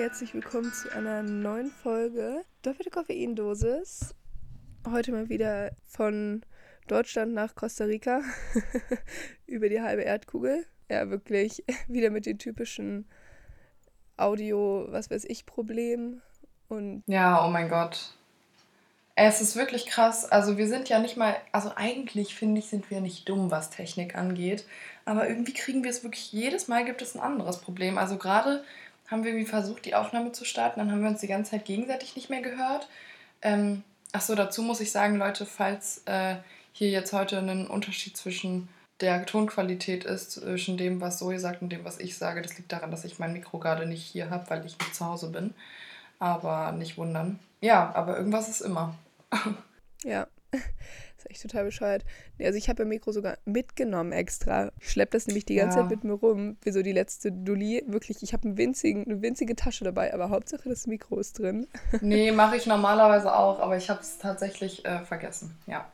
Herzlich willkommen zu einer neuen Folge Doppelte Koffeindosis. Heute mal wieder von Deutschland nach Costa Rica über die halbe Erdkugel. Ja, wirklich wieder mit den typischen Audio, was weiß ich, Problemen. Und ja, oh mein Gott. Es ist wirklich krass. Also wir sind ja nicht mal, also eigentlich finde ich, sind wir nicht dumm, was Technik angeht. Aber irgendwie kriegen wir es wirklich, jedes Mal gibt es ein anderes Problem. Also gerade haben wir irgendwie versucht, die Aufnahme zu starten, dann haben wir uns die ganze Zeit gegenseitig nicht mehr gehört. Ähm, Achso, dazu muss ich sagen, Leute, falls äh, hier jetzt heute ein Unterschied zwischen der Tonqualität ist, zwischen dem, was Zoe sagt und dem, was ich sage, das liegt daran, dass ich mein Mikro gerade nicht hier habe, weil ich nicht zu Hause bin. Aber nicht wundern. Ja, aber irgendwas ist immer. ja, ist echt total bescheuert. Nee, also ich habe mein Mikro sogar mitgenommen extra. Ich schleppe das nämlich die ganze ja. Zeit mit mir rum, wie so die letzte Dulli. Wirklich, ich habe einen winzigen, eine winzige Tasche dabei, aber Hauptsache das Mikro ist drin. nee, mache ich normalerweise auch, aber ich habe es tatsächlich äh, vergessen. Ja.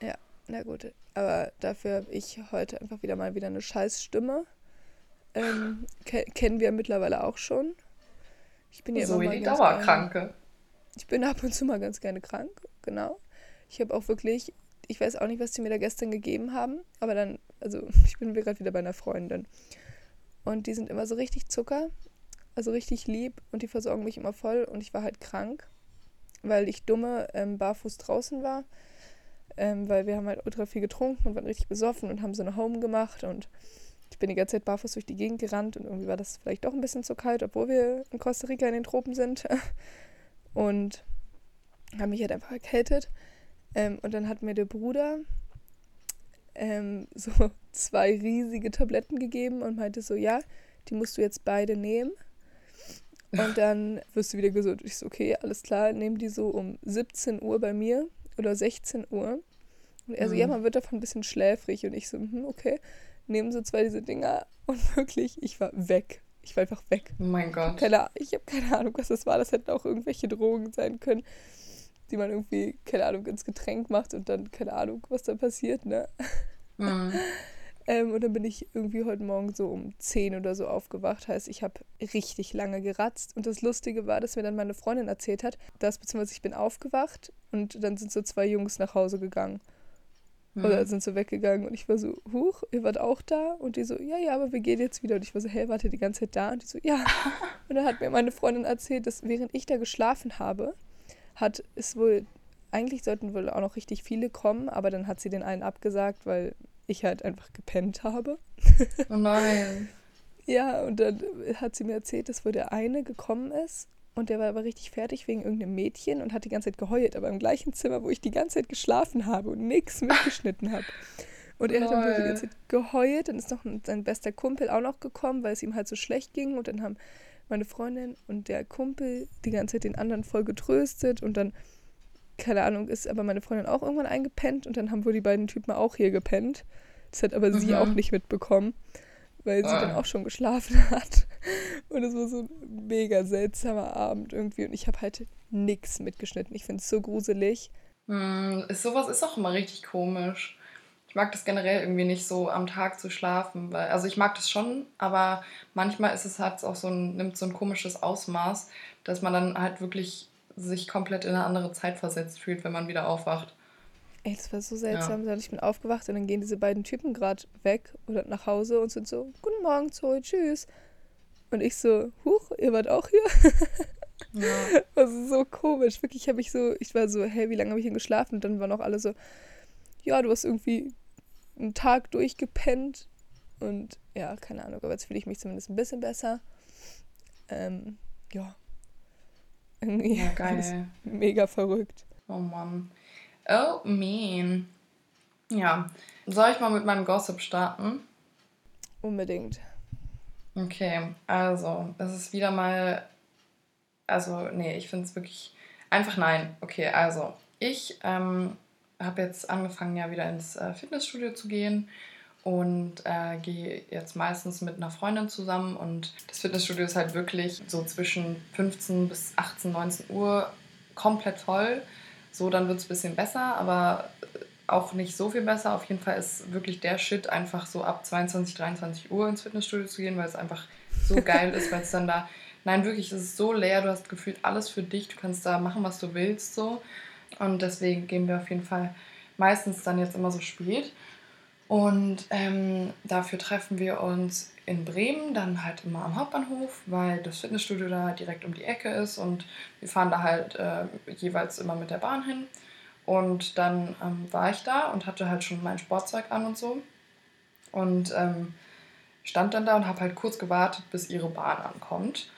ja, na gut. Aber dafür habe ich heute einfach wieder mal wieder eine scheiß Stimme. Ähm, ke kennen wir mittlerweile auch schon. Ich bin ja so immer mal die Dauerkranke. Ich bin ab und zu mal ganz gerne krank, genau. Ich habe auch wirklich, ich weiß auch nicht, was die mir da gestern gegeben haben, aber dann, also ich bin gerade wieder bei einer Freundin. Und die sind immer so richtig Zucker, also richtig lieb und die versorgen mich immer voll und ich war halt krank, weil ich dumme ähm, barfuß draußen war, ähm, weil wir haben halt ultra viel getrunken und waren richtig besoffen und haben so eine Home gemacht und ich bin die ganze Zeit barfuß durch die Gegend gerannt und irgendwie war das vielleicht doch ein bisschen zu kalt, obwohl wir in Costa Rica in den Tropen sind. Und habe mich halt einfach erkältet. Ähm, und dann hat mir der Bruder ähm, so zwei riesige Tabletten gegeben und meinte so, ja, die musst du jetzt beide nehmen. Und dann wirst du wieder gesund. Ich so, okay, alles klar, nehmen die so um 17 Uhr bei mir oder 16 Uhr. Und er so, mhm. ja, man wird davon ein bisschen schläfrig. Und ich so, hm, okay, nehmen so zwei diese Dinger. Und wirklich, ich war weg. Ich war einfach weg. Oh mein Gott. Keine, ich habe keine Ahnung, was das war. Das hätten auch irgendwelche Drogen sein können die man irgendwie, keine Ahnung, ins Getränk macht und dann, keine Ahnung, was da passiert, ne? Mhm. ähm, und dann bin ich irgendwie heute Morgen so um 10 oder so aufgewacht. Heißt, ich habe richtig lange geratzt. Und das Lustige war, dass mir dann meine Freundin erzählt hat, dass, beziehungsweise ich bin aufgewacht und dann sind so zwei Jungs nach Hause gegangen. Mhm. Oder sind so weggegangen und ich war so, huch, ihr wart auch da? Und die so, ja, ja, aber wir gehen jetzt wieder. Und ich war so, hey, warte die ganze Zeit da? Und die so, ja. und dann hat mir meine Freundin erzählt, dass während ich da geschlafen habe, hat, ist wohl, eigentlich sollten wohl auch noch richtig viele kommen, aber dann hat sie den einen abgesagt, weil ich halt einfach gepennt habe. Oh nein. ja, und dann hat sie mir erzählt, dass wohl der eine gekommen ist und der war aber richtig fertig wegen irgendeinem Mädchen und hat die ganze Zeit geheult, aber im gleichen Zimmer, wo ich die ganze Zeit geschlafen habe und nichts mitgeschnitten habe. Und er hat dann die ganze Zeit geheult. Dann ist noch sein bester Kumpel auch noch gekommen, weil es ihm halt so schlecht ging. Und dann haben meine Freundin und der Kumpel die ganze Zeit den anderen voll getröstet und dann, keine Ahnung, ist aber meine Freundin auch irgendwann eingepennt und dann haben wohl die beiden Typen auch hier gepennt. Das hat aber mhm. sie auch nicht mitbekommen, weil sie ah. dann auch schon geschlafen hat. Und es war so ein mega seltsamer Abend irgendwie und ich habe halt nichts mitgeschnitten. Ich finde es so gruselig. Mm, sowas ist auch immer richtig komisch. Ich mag das generell irgendwie nicht so am Tag zu schlafen, weil, also ich mag das schon, aber manchmal ist es halt auch so ein, nimmt so ein komisches Ausmaß, dass man dann halt wirklich sich komplett in eine andere Zeit versetzt fühlt, wenn man wieder aufwacht. Ey, das war so seltsam. Ja. Ich bin aufgewacht und dann gehen diese beiden Typen gerade weg oder nach Hause und sind so, guten Morgen, Zoe, tschüss. Und ich so, huch, ihr wart auch hier? Ja. Das ist so komisch. Wirklich habe ich so, ich war so, hey, wie lange habe ich hier geschlafen? Und dann waren auch alle so, ja, du hast irgendwie einen Tag durchgepennt und ja, keine Ahnung, aber jetzt fühle ich mich zumindest ein bisschen besser. Ähm, ja. Irgendwie ja, geil. mega verrückt. Oh Mann. Oh, mean. Ja. Soll ich mal mit meinem Gossip starten? Unbedingt. Okay, also, es ist wieder mal. Also, nee, ich finde es wirklich. Einfach nein. Okay, also, ich ähm, habe jetzt angefangen, ja wieder ins äh, Fitnessstudio zu gehen und äh, gehe jetzt meistens mit einer Freundin zusammen und das Fitnessstudio ist halt wirklich so zwischen 15 bis 18, 19 Uhr komplett voll. So, dann wird es ein bisschen besser, aber auch nicht so viel besser. Auf jeden Fall ist wirklich der Shit, einfach so ab 22, 23 Uhr ins Fitnessstudio zu gehen, weil es einfach so geil ist, weil es dann da, nein, wirklich, es ist so leer, du hast gefühlt alles für dich, du kannst da machen, was du willst, so. Und deswegen gehen wir auf jeden Fall meistens dann jetzt immer so spät. Und ähm, dafür treffen wir uns in Bremen, dann halt immer am Hauptbahnhof, weil das Fitnessstudio da direkt um die Ecke ist und wir fahren da halt äh, jeweils immer mit der Bahn hin. Und dann ähm, war ich da und hatte halt schon mein Sportzeug an und so. Und ähm, stand dann da und habe halt kurz gewartet, bis ihre Bahn ankommt.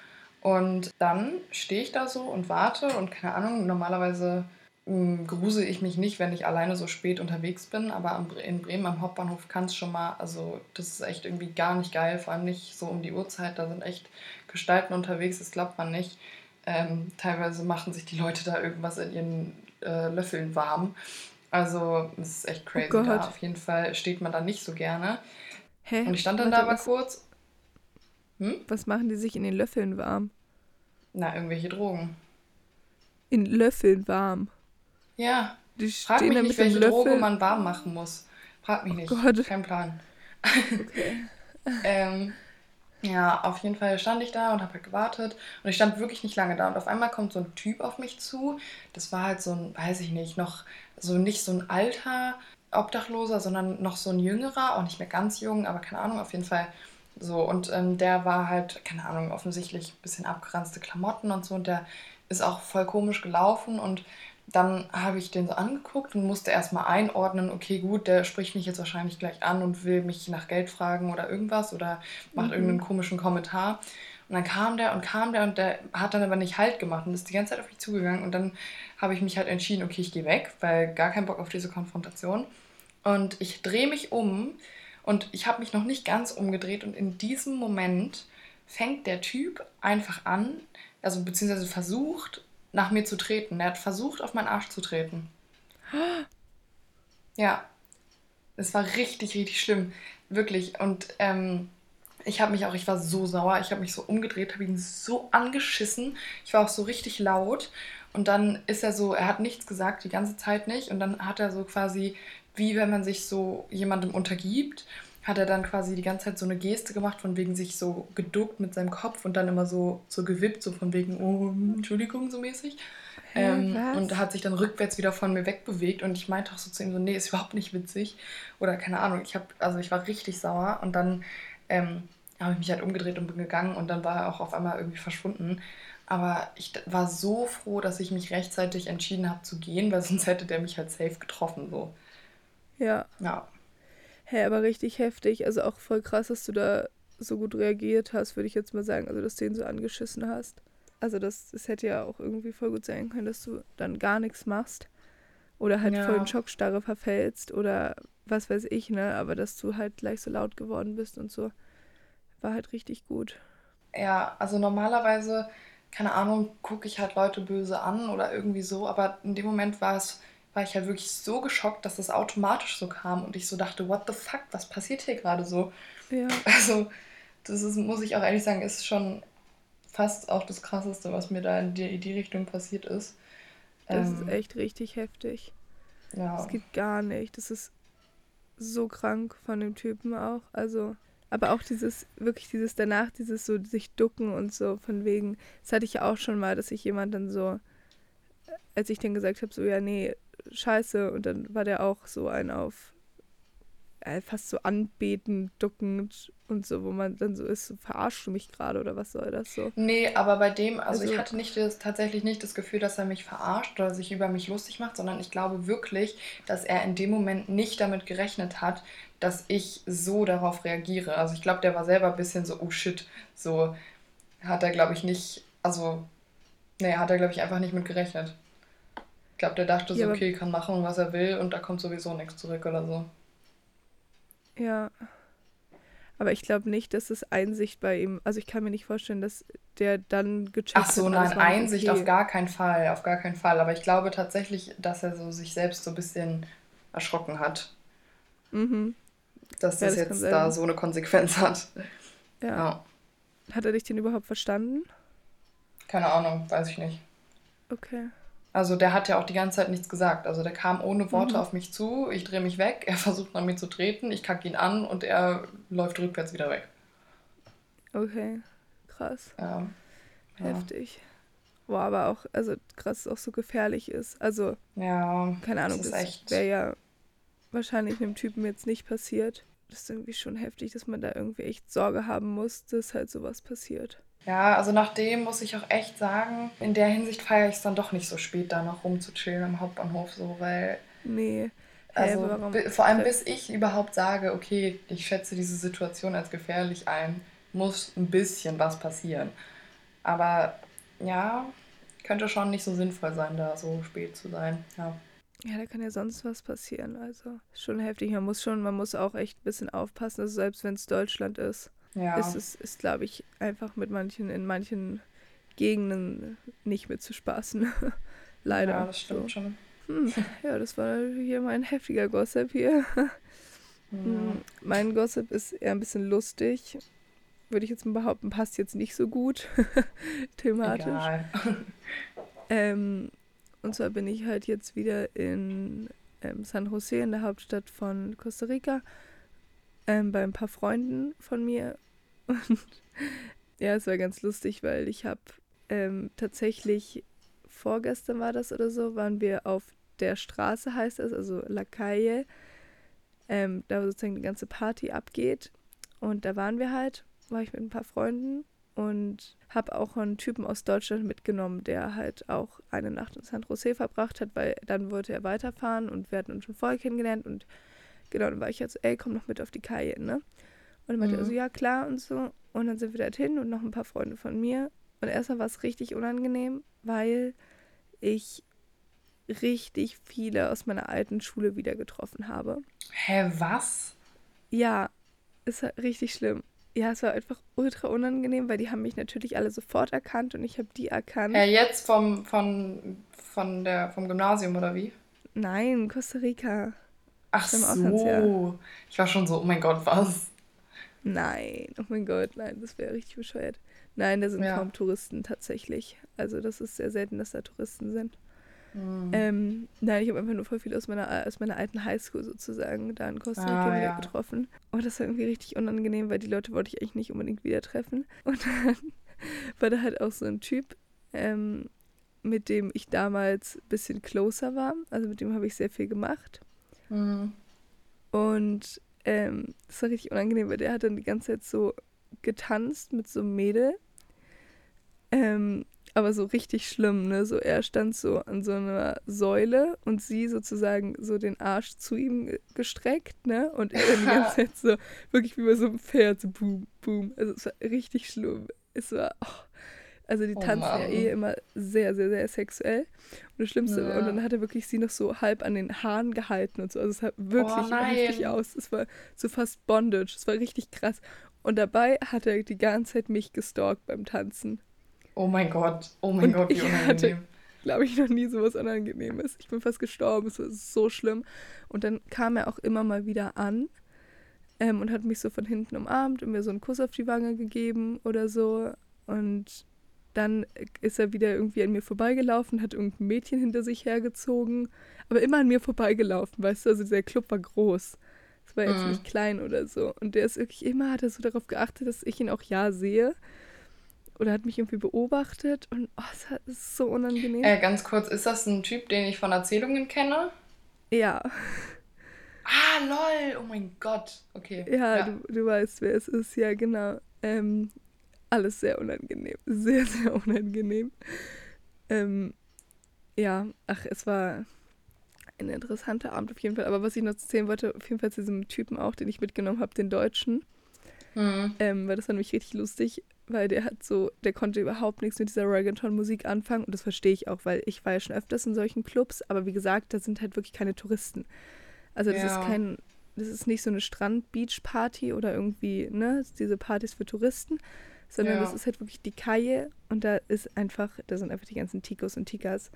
Und dann stehe ich da so und warte und keine Ahnung, normalerweise grusel ich mich nicht, wenn ich alleine so spät unterwegs bin, aber in Bremen am Hauptbahnhof kann es schon mal, also das ist echt irgendwie gar nicht geil, vor allem nicht so um die Uhrzeit, da sind echt Gestalten unterwegs, das glaubt man nicht. Ähm, teilweise machen sich die Leute da irgendwas in ihren äh, Löffeln warm. Also das ist echt crazy oh da. Auf jeden Fall steht man da nicht so gerne. Hä? Und ich stand dann Warte, da aber kurz. Hm? Was machen die sich in den Löffeln warm? Na, irgendwelche Drogen. In Löffeln warm. Ja. Die Frag mich nicht, welche Löffel. Droge man warm machen muss. Frag mich oh nicht. Gott. Kein Plan. Okay. ähm, ja, auf jeden Fall stand ich da und habe halt gewartet. Und ich stand wirklich nicht lange da. Und auf einmal kommt so ein Typ auf mich zu. Das war halt so ein, weiß ich nicht, noch so nicht so ein alter Obdachloser, sondern noch so ein jüngerer, auch nicht mehr ganz jung, aber keine Ahnung, auf jeden Fall so. Und ähm, der war halt, keine Ahnung, offensichtlich ein bisschen abgeranzte Klamotten und so. Und der ist auch voll komisch gelaufen und dann habe ich den so angeguckt und musste erstmal einordnen, okay, gut, der spricht mich jetzt wahrscheinlich gleich an und will mich nach Geld fragen oder irgendwas oder macht mhm. irgendeinen komischen Kommentar. Und dann kam der und kam der und der hat dann aber nicht Halt gemacht und ist die ganze Zeit auf mich zugegangen. Und dann habe ich mich halt entschieden, okay, ich gehe weg, weil gar keinen Bock auf diese Konfrontation. Und ich drehe mich um und ich habe mich noch nicht ganz umgedreht und in diesem Moment fängt der Typ einfach an, also beziehungsweise versucht, nach mir zu treten. Er hat versucht, auf meinen Arsch zu treten. Ja. Es war richtig, richtig schlimm. Wirklich. Und ähm, ich habe mich auch, ich war so sauer, ich habe mich so umgedreht, habe ihn so angeschissen. Ich war auch so richtig laut. Und dann ist er so, er hat nichts gesagt, die ganze Zeit nicht. Und dann hat er so quasi, wie wenn man sich so jemandem untergibt hat er dann quasi die ganze Zeit so eine Geste gemacht, von wegen sich so geduckt mit seinem Kopf und dann immer so, so gewippt, so von wegen, oh, Entschuldigung, so mäßig. Ähm, und hat sich dann rückwärts wieder von mir wegbewegt und ich meinte auch so zu ihm so, nee, ist überhaupt nicht witzig. Oder keine Ahnung, ich habe, also ich war richtig sauer und dann ähm, habe ich mich halt umgedreht und bin gegangen und dann war er auch auf einmal irgendwie verschwunden. Aber ich war so froh, dass ich mich rechtzeitig entschieden habe zu gehen, weil sonst hätte der mich halt safe getroffen. So. Ja. Ja. Hä, hey, aber richtig heftig. Also auch voll krass, dass du da so gut reagiert hast, würde ich jetzt mal sagen. Also, dass du ihn so angeschissen hast. Also, das, das hätte ja auch irgendwie voll gut sein können, dass du dann gar nichts machst. Oder halt ja. voll in Schockstarre verfällst oder was weiß ich, ne? Aber dass du halt gleich so laut geworden bist und so, war halt richtig gut. Ja, also normalerweise, keine Ahnung, gucke ich halt Leute böse an oder irgendwie so, aber in dem Moment war es war ich halt wirklich so geschockt, dass das automatisch so kam und ich so dachte, what the fuck, was passiert hier gerade so? Ja. Also, das ist, muss ich auch ehrlich sagen, ist schon fast auch das Krasseste, was mir da in die, in die Richtung passiert ist. Das ähm, ist echt richtig heftig. Ja. Das geht gar nicht. Das ist so krank von dem Typen auch. Also, aber auch dieses, wirklich dieses danach, dieses so sich ducken und so von wegen, das hatte ich ja auch schon mal, dass ich jemand dann so, als ich dann gesagt habe, so, ja, nee, scheiße. Und dann war der auch so ein auf äh, fast so anbetend, duckend und so, wo man dann so ist, so, verarschst du mich gerade oder was soll das so? Nee, aber bei dem, also, also ich hatte nicht das, tatsächlich nicht das Gefühl, dass er mich verarscht oder sich über mich lustig macht, sondern ich glaube wirklich, dass er in dem Moment nicht damit gerechnet hat, dass ich so darauf reagiere. Also ich glaube, der war selber ein bisschen so, oh shit, so hat er, glaube ich, nicht, also, nee, hat er, glaube ich, einfach nicht mit gerechnet glaube, der dachte ja, so, okay, kann machen, was er will und da kommt sowieso nichts zurück oder so. Ja. Aber ich glaube nicht, dass es Einsicht bei ihm, also ich kann mir nicht vorstellen, dass der dann gecheckt hat. Ach so, nein, Einsicht okay. auf gar keinen Fall, auf gar keinen Fall. Aber ich glaube tatsächlich, dass er so sich selbst so ein bisschen erschrocken hat. Mhm. Dass ja, das, das jetzt da so eine Konsequenz hat. Ja. ja. Hat er dich denn überhaupt verstanden? Keine Ahnung, weiß ich nicht. Okay. Also der hat ja auch die ganze Zeit nichts gesagt. Also der kam ohne Worte Mhm. auf mich zu, ich drehe mich weg, er versucht an mir zu treten, ich kacke ihn an und er läuft rückwärts wieder weg. Okay, krass. Ja. Ja. Heftig. Boah, aber auch, also krass, dass es auch so gefährlich ist. Also, Ja, keine Ahnung, das das wäre ja wahrscheinlich einem Typen jetzt nicht passiert. Das ist irgendwie schon heftig, dass man da irgendwie echt Sorge haben muss, dass halt sowas passiert. Ja, also nachdem muss ich auch echt sagen, in der Hinsicht feiere ich es dann doch nicht so spät, da noch rumzuchillen am Hauptbahnhof, so, weil, Nee. Also bi- vor allem Tre- bis ich überhaupt sage, okay, ich schätze diese Situation als gefährlich ein, muss ein bisschen was passieren. Aber ja, könnte schon nicht so sinnvoll sein, da so spät zu sein. Ja. Ja, da kann ja sonst was passieren. Also, ist schon heftig. Man muss schon, man muss auch echt ein bisschen aufpassen, also selbst wenn es Deutschland ist. Ja. ist es, ist, glaube ich, einfach mit manchen, in manchen Gegenden nicht mit zu spaßen. Leider. Ja, das stimmt so. schon. Hm, ja, das war hier mein heftiger Gossip hier. Hm, Mein Gossip ist eher ein bisschen lustig. Würde ich jetzt mal behaupten, passt jetzt nicht so gut thematisch. Ähm, und zwar bin ich halt jetzt wieder in ähm, San Jose, in der Hauptstadt von Costa Rica, ähm, bei ein paar Freunden von mir. Und ja, es war ganz lustig, weil ich habe ähm, tatsächlich, vorgestern war das oder so, waren wir auf der Straße, heißt das, also La Calle, ähm, da sozusagen die ganze Party abgeht. Und da waren wir halt, war ich mit ein paar Freunden und habe auch einen Typen aus Deutschland mitgenommen, der halt auch eine Nacht in San Jose verbracht hat, weil dann wollte er weiterfahren und wir hatten uns schon vorher kennengelernt und genau, dann war ich jetzt, ey, komm noch mit auf die Kaje, ne? Und dann meinte er Mhm. so, ja klar und so. Und dann sind wir da hin und noch ein paar Freunde von mir. Und erstmal war es richtig unangenehm, weil ich richtig viele aus meiner alten Schule wieder getroffen habe. Hä, was? Ja, ist halt richtig schlimm. Ja, es war einfach ultra unangenehm, weil die haben mich natürlich alle sofort erkannt und ich habe die erkannt. Hä, jetzt vom, von, von der, vom Gymnasium oder wie? Nein, Costa Rica. Ach so. Ich war schon so, oh mein Gott, was? Nein, oh mein Gott, nein, das wäre richtig bescheuert. Nein, da sind Ja. kaum Touristen tatsächlich. Also das ist sehr selten, dass da Touristen sind. Hm. Ähm, nein, ich habe einfach nur voll viel aus meiner, aus meiner alten Highschool sozusagen da in Costa Rica Ah, wieder ja. getroffen. Und das war irgendwie richtig unangenehm, weil die Leute wollte ich eigentlich nicht unbedingt wieder treffen. Und dann war da halt auch so ein Typ, ähm, mit dem ich damals ein bisschen closer war. Also mit dem habe ich sehr viel gemacht. Hm. Und ähm, das war richtig unangenehm, weil der hat dann die ganze Zeit so getanzt mit so einem Mädel. Ähm, aber so richtig schlimm, ne? So er stand so an so einer Säule und sie sozusagen so den Arsch zu ihm ge- gestreckt, ne? Und er dann die ganze Zeit so, wirklich wie bei so einem Pferd, so boom, boom. Also es war richtig schlimm. Es war, oh. Also die Oh tanzen ja Mann. eh immer sehr, sehr, sehr sexuell. Und das Schlimmste war, und Ja. dann hat er wirklich sie noch so halb an den Haaren gehalten und so. Also es sah wirklich Oh nein. aus. Es war so fast Bondage. Es war richtig krass. Und dabei hat er die ganze Zeit mich gestalkt beim Tanzen. Oh mein Gott, oh mein Und Gott, wie ich hatte- unangenehm. Glaube ich noch nie so was Unangenehmes. Ich bin fast gestorben. Es war so schlimm. Und dann kam er auch immer mal wieder an ähm, und hat mich so von hinten umarmt und mir so einen Kuss auf die Wange gegeben oder so. Und dann ist er wieder irgendwie an mir vorbeigelaufen, hat irgendein Mädchen hinter sich hergezogen, aber immer an mir vorbeigelaufen, weißt du? Also der Club war groß. Es war jetzt Mhm. nicht klein oder so. Und der ist wirklich immer, hat er so darauf geachtet, dass ich ihn auch ja sehe. Oder hat mich irgendwie beobachtet und oh, es ist so unangenehm. Äh, ganz kurz, ist das ein Typ, den ich von Erzählungen kenne? Ja, Ah, lol, oh mein Gott. Okay. ja, Du, du weißt, wer es ist, ja, genau. Ähm, alles sehr unangenehm. Sehr, sehr unangenehm. Ähm, ja, ach, es war ein interessanter Abend auf jeden Fall. Aber was ich noch erzählen wollte, auf jeden Fall zu diesem Typen auch, den ich mitgenommen habe, den Deutschen. Hm. Ähm, weil das war nämlich richtig lustig, weil der hat so, der konnte überhaupt nichts mit dieser Reggaeton-Musik anfangen und das verstehe ich auch, weil ich war ja schon öfters in solchen Clubs, aber wie gesagt, da sind halt wirklich keine Touristen. Also das Ja. ist kein, das ist nicht so eine Strand-Beach-Party oder irgendwie, ne, diese Partys für Touristen, sondern Ja. das ist halt wirklich die Kaje und da ist einfach, da sind einfach die ganzen Tikos und Tikas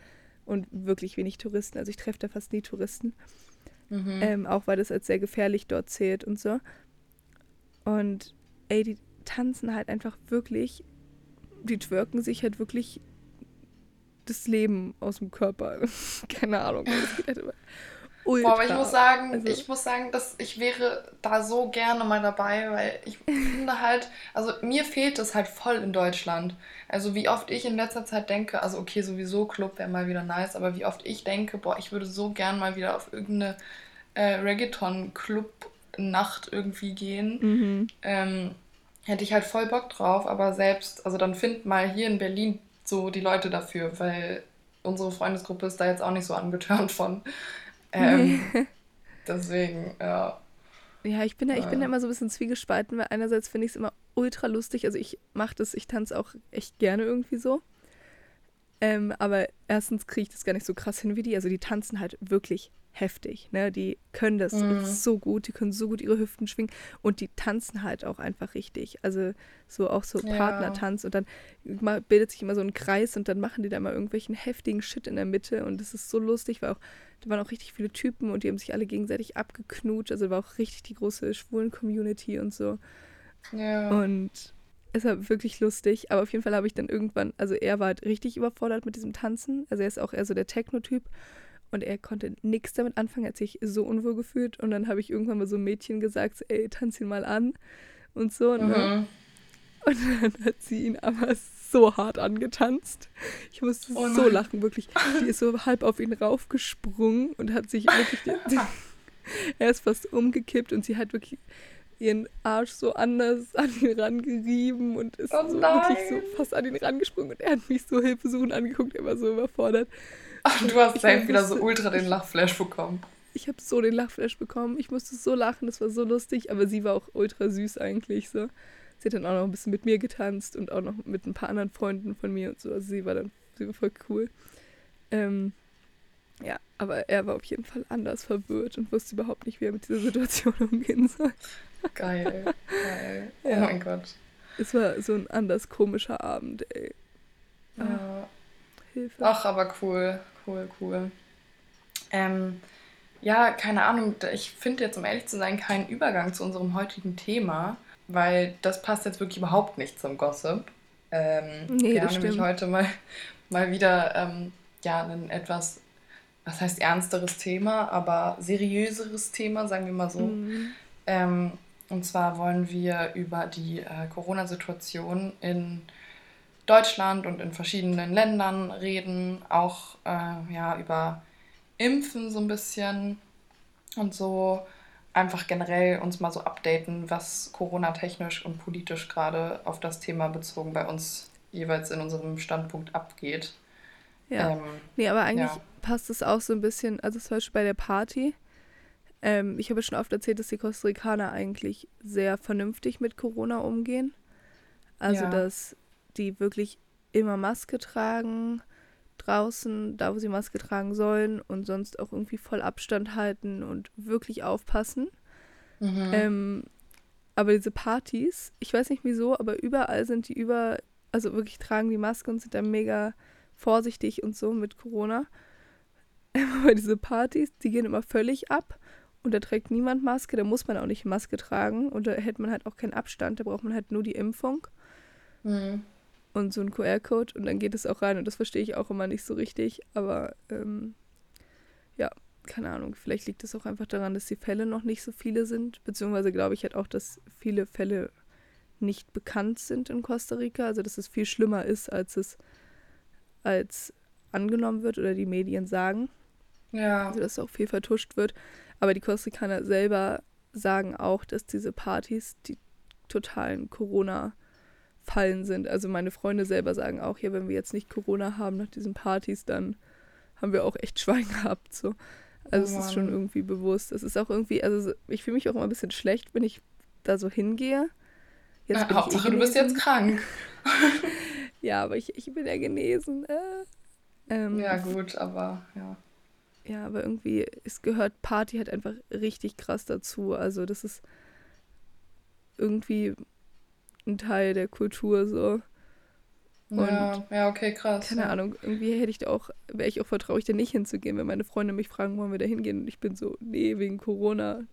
und wirklich wenig Touristen. Also ich treffe da fast nie Touristen. Mhm. Ähm, auch weil das als sehr gefährlich dort zählt und so. Und ey, die tanzen halt einfach wirklich, die twerken sich halt wirklich das Leben aus dem Körper. Keine Ahnung. Das geht halt immer ultra. Boah, aber ich muss sagen, also, ich muss sagen, dass ich wäre da so gerne mal dabei, weil ich finde halt, also mir fehlt es halt voll in Deutschland. Also wie oft ich in letzter Zeit denke, also okay, sowieso Club wäre mal wieder nice, aber wie oft ich denke, boah, ich würde so gern mal wieder auf irgendeine äh, Reggaeton-Club-Nacht irgendwie gehen. Mhm. Ähm, hätte ich halt voll Bock drauf, aber selbst, also dann find mal hier in Berlin so die Leute dafür, weil unsere Freundesgruppe ist da jetzt auch nicht so angetörnt von. Ähm, deswegen, ja. Ja, ich bin da, ich bin da immer so ein bisschen zwiegespalten, weil einerseits finde ich es immer ultra lustig. Also ich mache das, ich tanze auch echt gerne irgendwie so. Ähm, aber erstens kriege ich das gar nicht so krass hin wie die. Also die tanzen halt wirklich heftig. Ne? Die können das mhm. so gut, die können so gut ihre Hüften schwingen und die tanzen halt auch einfach richtig. Also so auch so ja. Partnertanz und dann bildet sich immer so ein Kreis und dann machen die da mal irgendwelchen heftigen Shit in der Mitte und das ist so lustig, weil auch da waren auch richtig viele Typen und die haben sich alle gegenseitig abgeknutscht. Also war auch richtig die große schwulen Community und so. Ja. Und es war wirklich lustig, aber auf jeden Fall habe ich dann irgendwann, also er war halt richtig überfordert mit diesem Tanzen. Also er ist auch eher so der Techno-Typ und er konnte nichts damit anfangen, er hat sich so unwohl gefühlt. Und dann habe ich irgendwann mal so ein Mädchen gesagt, ey, tanz ihn mal an und so. Ne? Mhm. Und dann hat sie ihn aber so hart angetanzt. Ich musste oh so lachen, wirklich. Die ist so halb auf ihn raufgesprungen und hat sich wirklich. er ist fast umgekippt und sie hat wirklich ihren Arsch so anders an ihn rangerieben und ist oh so wirklich so fast an ihn rangesprungen und er hat mich so hilfesuchend angeguckt, er war so überfordert. Ach, du hast selbst wieder so ultra den Lachflash bekommen. Ich habe so den Lachflash bekommen. Ich musste so lachen, das war so lustig, aber sie war auch ultra süß eigentlich so. Sie hat dann auch noch ein bisschen mit mir getanzt und auch noch mit ein paar anderen Freunden von mir und so. Also sie war dann sie war voll cool. Ähm, ja, aber er war auf jeden Fall anders verwirrt und wusste überhaupt nicht, wie er mit dieser Situation umgehen soll. Geil, geil. Oh ja. mein Gott. Es war so ein anders komischer Abend, ey. Ja. Hilfe. Ach, aber cool cool, cool. Ähm, ja, keine Ahnung, ich finde jetzt, um ehrlich zu sein, keinen Übergang zu unserem heutigen Thema, weil das passt jetzt wirklich überhaupt nicht zum Gossip. Ähm, nee, wir haben stimmt. nämlich heute mal, mal wieder ähm, ja, ein etwas, was heißt ernsteres Thema, aber seriöseres Thema, sagen wir mal so. Mhm. Ähm, und zwar wollen wir über die äh, Corona-Situation in Deutschland und in verschiedenen Ländern reden, auch äh, ja, über Impfen so ein bisschen und so einfach generell uns mal so updaten, was Corona-technisch und politisch gerade auf das Thema bezogen bei uns jeweils in unserem Standpunkt abgeht. Ja. Ähm, nee, aber eigentlich ja. passt es auch so ein bisschen, also zum Beispiel bei der Party. Ähm, ich habe schon oft erzählt, dass die Costa Ricaner eigentlich sehr vernünftig mit Corona umgehen. Also, ja. dass die wirklich immer Maske tragen draußen, da wo sie Maske tragen sollen und sonst auch irgendwie voll Abstand halten und wirklich aufpassen. Mhm. Ähm, aber diese Partys, ich weiß nicht wieso, aber überall sind die über, also wirklich tragen die Maske und sind da mega vorsichtig und so mit Corona. Aber diese Partys, die gehen immer völlig ab und da trägt niemand Maske, da muss man auch nicht Maske tragen und da hält man halt auch keinen Abstand, da braucht man halt nur die Impfung. Mhm und so ein QR-Code und dann geht es auch rein und das verstehe ich auch immer nicht so richtig, aber ähm, ja, keine Ahnung, vielleicht liegt es auch einfach daran, dass die Fälle noch nicht so viele sind, beziehungsweise glaube ich halt auch, dass viele Fälle nicht bekannt sind in Costa Rica, also dass es viel schlimmer ist, als es als angenommen wird oder die Medien sagen. Ja. Also dass auch viel vertuscht wird. Aber die Costa Ricaner selber sagen auch, dass diese Partys die totalen Corona- Fallen sind. Also meine Freunde selber sagen auch, ja, wenn wir jetzt nicht Corona haben nach diesen Partys, dann haben wir auch echt Schwein gehabt. So. Also oh es ist schon irgendwie bewusst. Es ist auch irgendwie, also ich fühle mich auch immer ein bisschen schlecht, wenn ich da so hingehe. Jetzt Na, Hauptsache, du bist jetzt krank. ja, aber ich, ich bin ja genesen. Äh, ähm, ja, gut, aber ja. Ja, aber irgendwie, es gehört Party halt einfach richtig krass dazu. Also das ist irgendwie ein Teil der Kultur so. Und ja, ja, okay, krass. Keine ja. Ahnung, irgendwie hätte ich da auch, wäre ich auch vertraulich, da nicht hinzugehen, wenn meine Freunde mich fragen, wollen wir da hingehen? Und ich bin so, nee, wegen Corona.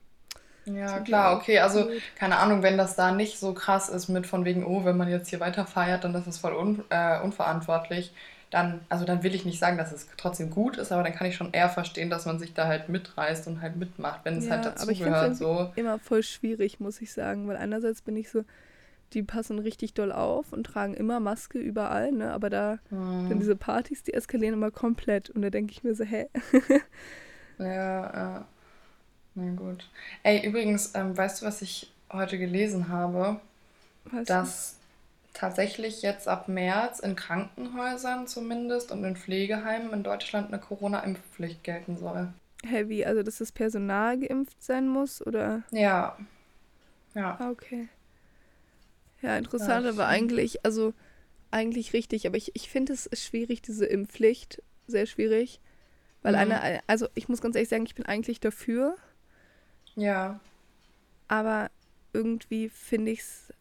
Ja, klar, okay. Also, keine Ahnung, wenn das da nicht so krass ist mit von wegen, oh, wenn man jetzt hier weiter feiert, dann ist das voll un äh, unverantwortlich. dann, also dann will ich nicht sagen, dass es trotzdem gut ist, aber dann kann ich schon eher verstehen, dass man sich da halt mitreißt und halt mitmacht, wenn es halt ja, halt dazu aber ich gehört. So. Immer voll schwierig, muss ich sagen, weil einerseits bin ich so, die passen richtig doll auf und tragen immer Maske überall, ne? Aber da, hm. dann diese Partys, die eskalieren immer komplett und da denke ich mir so, hä? ja, ja. Na gut. Ey, übrigens, ähm, weißt du, was ich heute gelesen habe? Was? Dass tatsächlich jetzt ab März in Krankenhäusern zumindest und in Pflegeheimen in Deutschland eine Corona-Impfpflicht gelten soll. Hä, wie? Also, dass das Personal geimpft sein muss, oder? Ja. Ja. Ah, okay. Ja, interessant, aber eigentlich, also eigentlich richtig, aber ich, ich finde es schwierig, diese Impfpflicht, sehr schwierig. Weil mhm. eine, also ich muss ganz ehrlich sagen, ich bin eigentlich dafür. Ja. Aber irgendwie finde ich es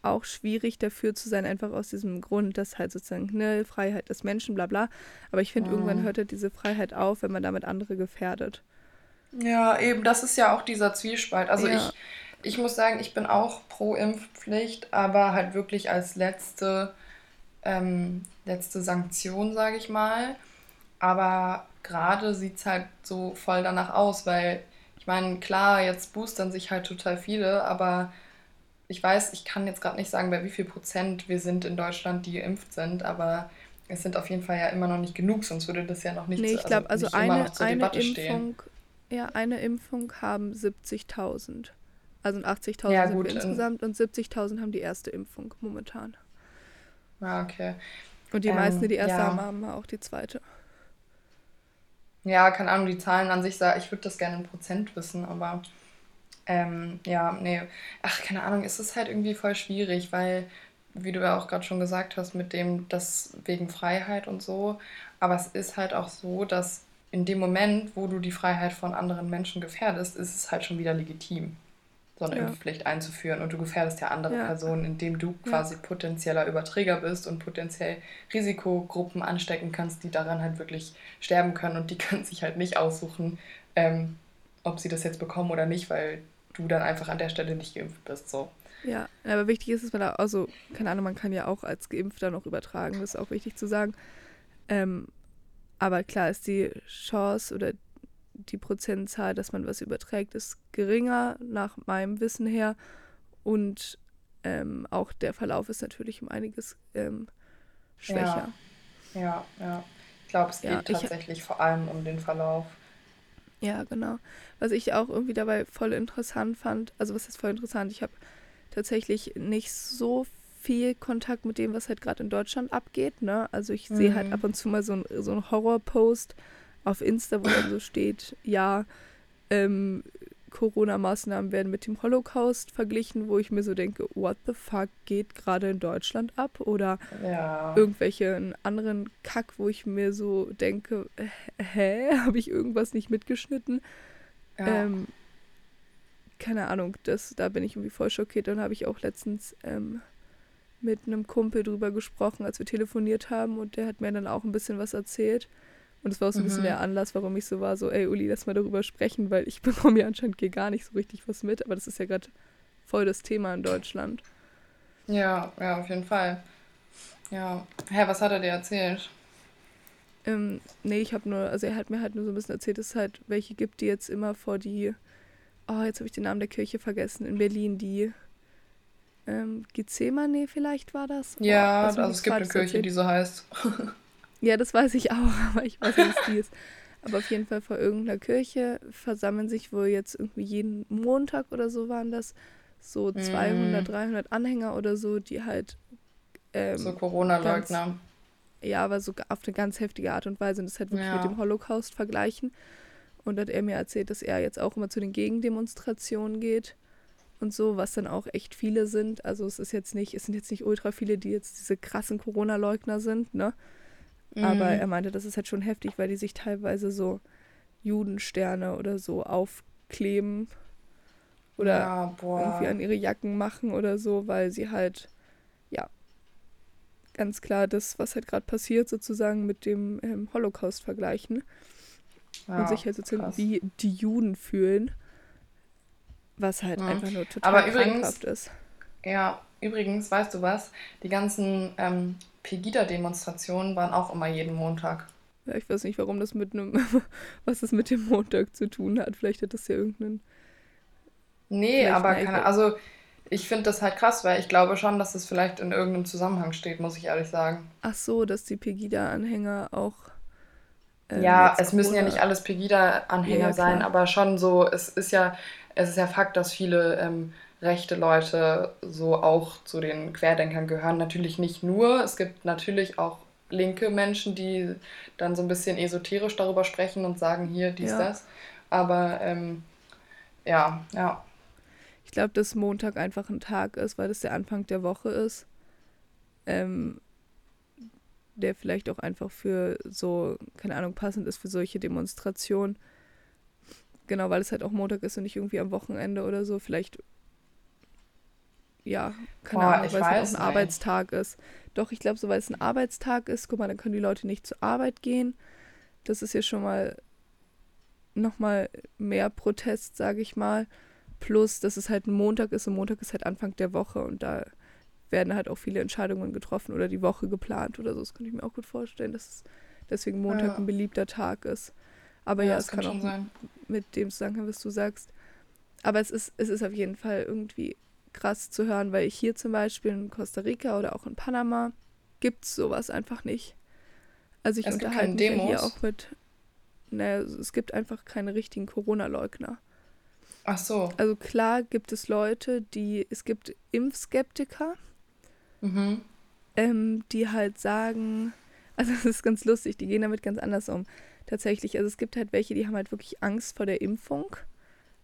auch schwierig dafür zu sein, einfach aus diesem Grund, dass halt sozusagen ne, Freiheit des Menschen, bla bla. Aber ich finde, mhm. irgendwann hört halt diese Freiheit auf, wenn man damit andere gefährdet. Ja, eben, das ist ja auch dieser Zwiespalt. Also ja. ich, ich muss sagen, ich bin auch pro Impfpflicht, aber halt wirklich als letzte, ähm, letzte Sanktion, sage ich mal. Aber gerade sieht es halt so voll danach aus, weil ich meine, klar, jetzt boostern sich halt total viele, aber ich weiß, ich kann jetzt gerade nicht sagen, bei wie viel Prozent wir sind in Deutschland, die geimpft sind, aber es sind auf jeden Fall ja immer noch nicht genug, sonst würde das ja noch nicht, nee, ich glaube, also, also eine, eine Impfung, stehen. Ja, eine Impfung haben 70.000. Also 80.000 ja, sind wir insgesamt und 70.000 haben die erste Impfung momentan. Ah, okay. Und die ähm, meisten, die die erste ja. haben, haben auch die zweite. Ja, keine Ahnung, die Zahlen an sich, ich würde das gerne in Prozent wissen, aber ähm, ja, nee. Ach, keine Ahnung, es ist halt irgendwie voll schwierig, weil, wie du ja auch gerade schon gesagt hast, mit dem, das wegen Freiheit und so, aber es ist halt auch so, dass in dem Moment, wo du die Freiheit von anderen Menschen gefährdest, ist es halt schon wieder legitim so eine ja. Impfpflicht einzuführen. Und du gefährdest ja andere ja. Personen, indem du quasi ja. potenzieller Überträger bist und potenziell Risikogruppen anstecken kannst, die daran halt wirklich sterben können. Und die können sich halt nicht aussuchen, ähm, ob sie das jetzt bekommen oder nicht, weil du dann einfach an der Stelle nicht geimpft bist. So. Ja, aber wichtig ist, dass man da, also, keine Ahnung, man kann ja auch als Geimpfter noch übertragen, das ist auch wichtig zu sagen. Ähm, aber klar ist die Chance oder die Prozentzahl, dass man was überträgt, ist geringer nach meinem Wissen her. Und ähm, auch der Verlauf ist natürlich um einiges ähm, schwächer. Ja, ja. ja. Ich glaube, es geht ja, tatsächlich ich, vor allem um den Verlauf. Ja, genau. Was ich auch irgendwie dabei voll interessant fand, also was ist voll interessant, ich habe tatsächlich nicht so viel Kontakt mit dem, was halt gerade in Deutschland abgeht. Ne? Also ich mhm. sehe halt ab und zu mal so ein, so ein Horror-Post, auf Insta, wo dann so steht, ja, ähm, Corona-Maßnahmen werden mit dem Holocaust verglichen, wo ich mir so denke, what the fuck geht gerade in Deutschland ab? Oder ja. irgendwelche anderen Kack, wo ich mir so denke, hä, habe ich irgendwas nicht mitgeschnitten? Ja. Ähm, keine Ahnung, das, da bin ich irgendwie voll schockiert. Dann habe ich auch letztens ähm, mit einem Kumpel drüber gesprochen, als wir telefoniert haben und der hat mir dann auch ein bisschen was erzählt. Und das war auch so ein mhm. bisschen der Anlass, warum ich so war, so, ey Uli, lass mal darüber sprechen, weil ich bekomme ja anscheinend hier gar nicht so richtig was mit, aber das ist ja gerade voll das Thema in Deutschland. Ja, ja, auf jeden Fall. Ja. Hä, was hat er dir erzählt? Ähm, nee, ich habe nur, also er hat mir halt nur so ein bisschen erzählt, dass es halt welche gibt, die jetzt immer vor die, oh, jetzt habe ich den Namen der Kirche vergessen, in Berlin, die ähm, Gethsemane vielleicht war das? Ja, oh, also es gibt eine Kirche, erzählt. die so heißt. Ja, das weiß ich auch, aber ich weiß nicht, was die ist. Aber auf jeden Fall vor irgendeiner Kirche versammeln sich wohl jetzt irgendwie jeden Montag oder so waren das so 200, mm. 300 Anhänger oder so, die halt. Ähm, so Corona-Leugner. Ja, aber so auf eine ganz heftige Art und Weise und das halt wirklich ja. mit dem Holocaust vergleichen. Und hat er mir erzählt, dass er jetzt auch immer zu den Gegendemonstrationen geht und so, was dann auch echt viele sind. Also es ist jetzt nicht, es sind jetzt nicht ultra viele, die jetzt diese krassen Corona-Leugner sind, ne? Mhm. Aber er meinte, das ist halt schon heftig, weil die sich teilweise so Judensterne oder so aufkleben oder ja, irgendwie an ihre Jacken machen oder so, weil sie halt, ja, ganz klar das, was halt gerade passiert, sozusagen mit dem ähm, Holocaust vergleichen. Ja, und sich halt sozusagen krass. wie die Juden fühlen. Was halt mhm. einfach nur total Aber übrigens, ist. Ja, übrigens, weißt du was? Die ganzen ähm, Pegida-Demonstrationen waren auch immer jeden Montag. Ja, ich weiß nicht, warum das mit einem, was das mit dem Montag zu tun hat. Vielleicht hat das ja irgendeinen. Nee, aber keine, also ich finde das halt krass, weil ich glaube schon, dass das vielleicht in irgendeinem Zusammenhang steht, muss ich ehrlich sagen. Ach so, dass die Pegida-Anhänger auch. Ähm, ja, es müssen ja nicht alles Pegida-Anhänger ja, sein, aber schon so, es ist ja, es ist ja Fakt, dass viele ähm, rechte Leute so auch zu den Querdenkern gehören. Natürlich nicht nur, es gibt natürlich auch linke Menschen, die dann so ein bisschen esoterisch darüber sprechen und sagen, hier, dies, ja. das. Aber ähm, ja, ja. Ich glaube, dass Montag einfach ein Tag ist, weil das der Anfang der Woche ist. Ähm, der vielleicht auch einfach für so, keine Ahnung, passend ist für solche Demonstrationen. Genau, weil es halt auch Montag ist und nicht irgendwie am Wochenende oder so. Vielleicht ja, keine Boah, Ahnung, weil es halt auch ein Arbeitstag ist. Doch, ich glaube, so weil es ein Arbeitstag ist, guck mal, dann können die Leute nicht zur Arbeit gehen. Das ist ja schon mal nochmal mehr Protest, sage ich mal. Plus, dass es halt ein Montag ist und Montag ist halt Anfang der Woche und da werden halt auch viele Entscheidungen getroffen oder die Woche geplant oder so. Das kann ich mir auch gut vorstellen, dass es deswegen Montag ja. ein beliebter Tag ist. Aber ja, ja es kann, kann auch sein. mit dem zusammenhängen, was du sagst. Aber es ist, es ist auf jeden Fall irgendwie krass zu hören, weil hier zum Beispiel in Costa Rica oder auch in Panama gibt es sowas einfach nicht. Also ich es unterhalte mich ja hier auch mit, naja, es gibt einfach keine richtigen Corona-Leugner. Ach so. Also klar gibt es Leute, die, es gibt Impfskeptiker, mhm. ähm, die halt sagen, also das ist ganz lustig, die gehen damit ganz anders um. Tatsächlich, also es gibt halt welche, die haben halt wirklich Angst vor der Impfung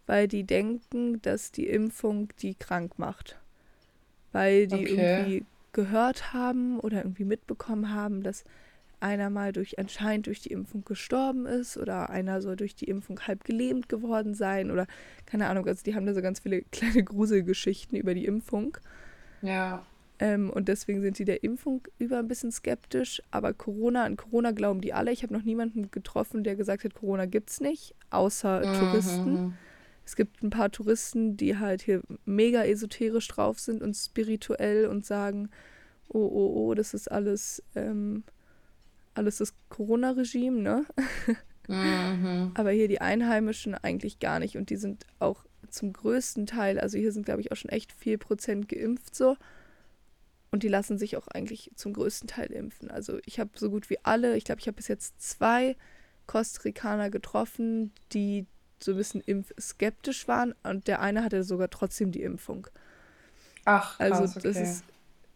weil die denken, dass die Impfung die krank macht. Weil die okay. irgendwie gehört haben oder irgendwie mitbekommen haben, dass einer mal durch anscheinend durch die Impfung gestorben ist oder einer soll durch die Impfung halb gelähmt geworden sein oder keine Ahnung, also die haben da so ganz viele kleine Gruselgeschichten über die Impfung. Ja. Ähm, und deswegen sind die der Impfung über ein bisschen skeptisch, aber Corona, an Corona glauben die alle. Ich habe noch niemanden getroffen, der gesagt hat, Corona gibt's nicht, außer mhm. Touristen. Es gibt ein paar Touristen, die halt hier mega esoterisch drauf sind und spirituell und sagen, oh, oh, oh, das ist alles, ähm, alles das Corona-Regime, ne? Mhm. Aber hier die Einheimischen eigentlich gar nicht. Und die sind auch zum größten Teil, also hier sind, glaube ich, auch schon echt 4% geimpft so. Und die lassen sich auch eigentlich zum größten Teil impfen. Also ich habe so gut wie alle, ich glaube, ich habe bis jetzt zwei Costa Ricaner getroffen, die so ein bisschen impfskeptisch waren und der eine hatte sogar trotzdem die Impfung. Ach, also krass, also das ist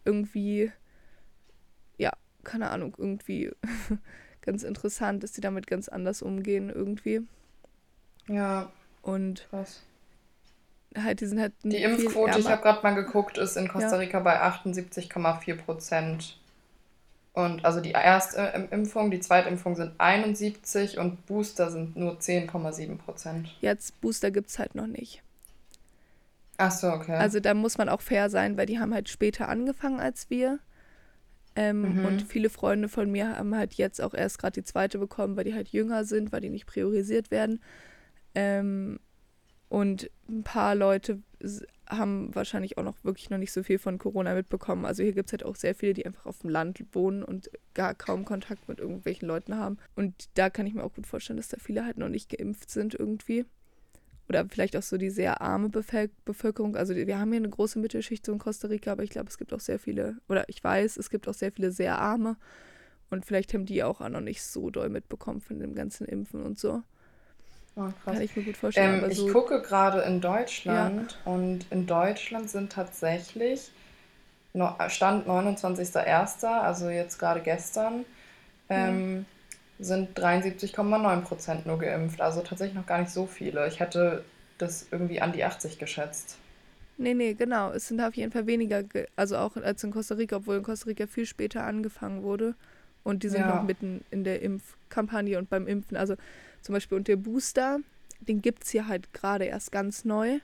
irgendwie, ja, keine Ahnung, irgendwie ganz interessant, dass die damit ganz anders umgehen irgendwie. Ja. Und krass. halt, die sind halt. Die Impfquote, ich habe gerade mal geguckt, ist in Costa Rica ja. bei 78,4 Prozent. Und also die erste Impfung, die zweite Impfung sind 71 und Booster sind nur 10,7 Prozent. Jetzt Booster gibt es halt noch nicht. Ach so, okay. Also da muss man auch fair sein, weil die haben halt später angefangen als wir. Ähm, mhm. Und viele Freunde von mir haben halt jetzt auch erst gerade die zweite bekommen, weil die halt jünger sind, weil die nicht priorisiert werden. Ähm, und ein paar Leute haben wahrscheinlich auch noch wirklich noch nicht so viel von Corona mitbekommen. Also hier gibt es halt auch sehr viele, die einfach auf dem Land wohnen und gar kaum Kontakt mit irgendwelchen Leuten haben. Und da kann ich mir auch gut vorstellen, dass da viele halt noch nicht geimpft sind irgendwie. Oder vielleicht auch so die sehr arme Bevölkerung. Also wir haben hier eine große Mittelschicht so in Costa Rica, aber ich glaube, es gibt auch sehr viele, oder ich weiß, es gibt auch sehr viele sehr arme. Und vielleicht haben die auch noch nicht so doll mitbekommen von dem ganzen Impfen und so. Oh, Kann ich mir gut vorstellen. Ähm, ich so gucke gerade in Deutschland ja. und in Deutschland sind tatsächlich Stand 29.01., also jetzt gerade gestern, ähm, mhm. sind 73,9 Prozent nur geimpft. Also tatsächlich noch gar nicht so viele. Ich hätte das irgendwie an die 80 geschätzt. Nee, nee, genau. Es sind auf jeden Fall weniger, also auch als in Costa Rica, obwohl in Costa Rica viel später angefangen wurde. Und die sind ja. noch mitten in der Impfkampagne und beim Impfen. Also zum Beispiel und der Booster, den gibt es hier halt gerade erst ganz neu.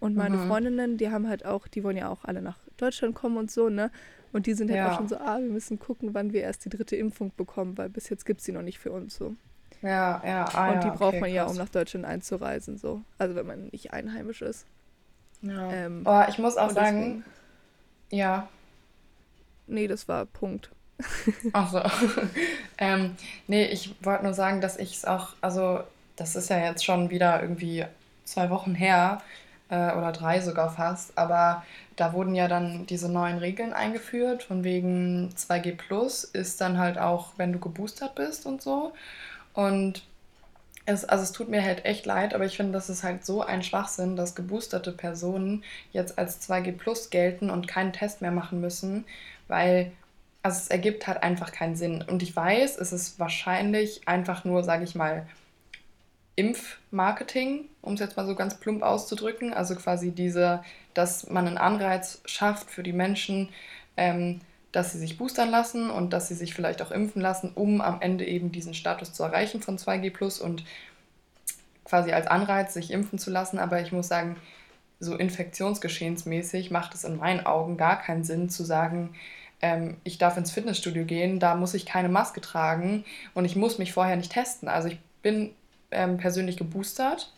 Und meine mhm. Freundinnen, die haben halt auch, die wollen ja auch alle nach Deutschland kommen und so, ne? Und die sind halt ja. auch schon so, ah, wir müssen gucken, wann wir erst die dritte Impfung bekommen, weil bis jetzt gibt es sie noch nicht für uns so. Ja, ja, ah, Und die ja, braucht okay, man ja, um nach Deutschland einzureisen, so. Also wenn man nicht einheimisch ist. Ja. Ähm, oh, ich muss auch sagen, deswegen, ja. Nee, das war Punkt. Ach so. ähm, nee, ich wollte nur sagen, dass ich es auch, also das ist ja jetzt schon wieder irgendwie zwei Wochen her äh, oder drei sogar fast, aber da wurden ja dann diese neuen Regeln eingeführt, von wegen 2G Plus ist dann halt auch, wenn du geboostert bist und so. Und es, also es tut mir halt echt leid, aber ich finde, das ist halt so ein Schwachsinn, dass geboosterte Personen jetzt als 2G Plus gelten und keinen Test mehr machen müssen, weil also es ergibt halt einfach keinen Sinn. Und ich weiß, es ist wahrscheinlich einfach nur, sage ich mal, Impfmarketing, um es jetzt mal so ganz plump auszudrücken. Also quasi diese, dass man einen Anreiz schafft für die Menschen, ähm, dass sie sich boostern lassen und dass sie sich vielleicht auch impfen lassen, um am Ende eben diesen Status zu erreichen von 2G und quasi als Anreiz, sich impfen zu lassen. Aber ich muss sagen, so infektionsgeschehensmäßig macht es in meinen Augen gar keinen Sinn zu sagen, ähm, ich darf ins Fitnessstudio gehen, da muss ich keine Maske tragen und ich muss mich vorher nicht testen. Also ich bin ähm, persönlich geboostert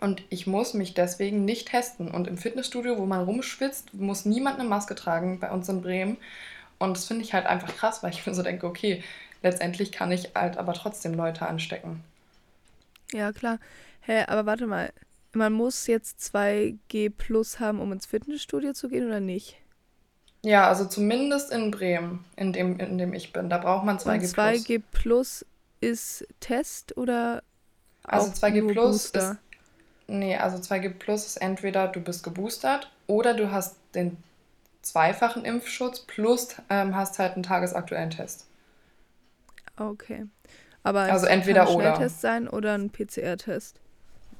und ich muss mich deswegen nicht testen. Und im Fitnessstudio, wo man rumschwitzt, muss niemand eine Maske tragen bei uns in Bremen. Und das finde ich halt einfach krass, weil ich mir so denke, okay, letztendlich kann ich halt aber trotzdem Leute anstecken. Ja, klar. Hä, aber warte mal. Man muss jetzt 2G Plus haben, um ins Fitnessstudio zu gehen oder nicht? Ja, also zumindest in Bremen, in dem, in dem ich bin. Da braucht man 2G Und 2G Plus ist Test oder also 2G Plus ist. Nee, also 2G Plus ist entweder du bist geboostert oder du hast den zweifachen Impfschutz plus ähm, hast halt einen tagesaktuellen Test. Okay. Aber also es entweder kann ein Schnelltest oder. sein oder ein PCR-Test?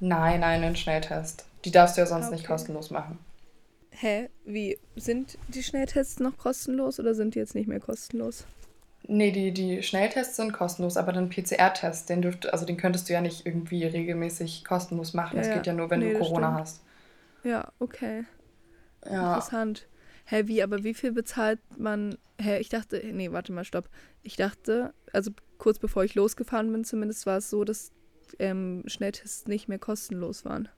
Nein, nein, ein Schnelltest. Die darfst du ja sonst okay. nicht kostenlos machen. Hä? Wie? Sind die Schnelltests noch kostenlos oder sind die jetzt nicht mehr kostenlos? Nee, die, die Schnelltests sind kostenlos, aber den PCR-Test, den dürft, also den könntest du ja nicht irgendwie regelmäßig kostenlos machen. Ja, das geht ja nur, wenn nee, du Corona hast. Ja, okay. Ja. Interessant. Hä, wie, aber wie viel bezahlt man? Hä, ich dachte, nee, warte mal, stopp. Ich dachte, also kurz bevor ich losgefahren bin, zumindest war es so, dass ähm, Schnelltests nicht mehr kostenlos waren.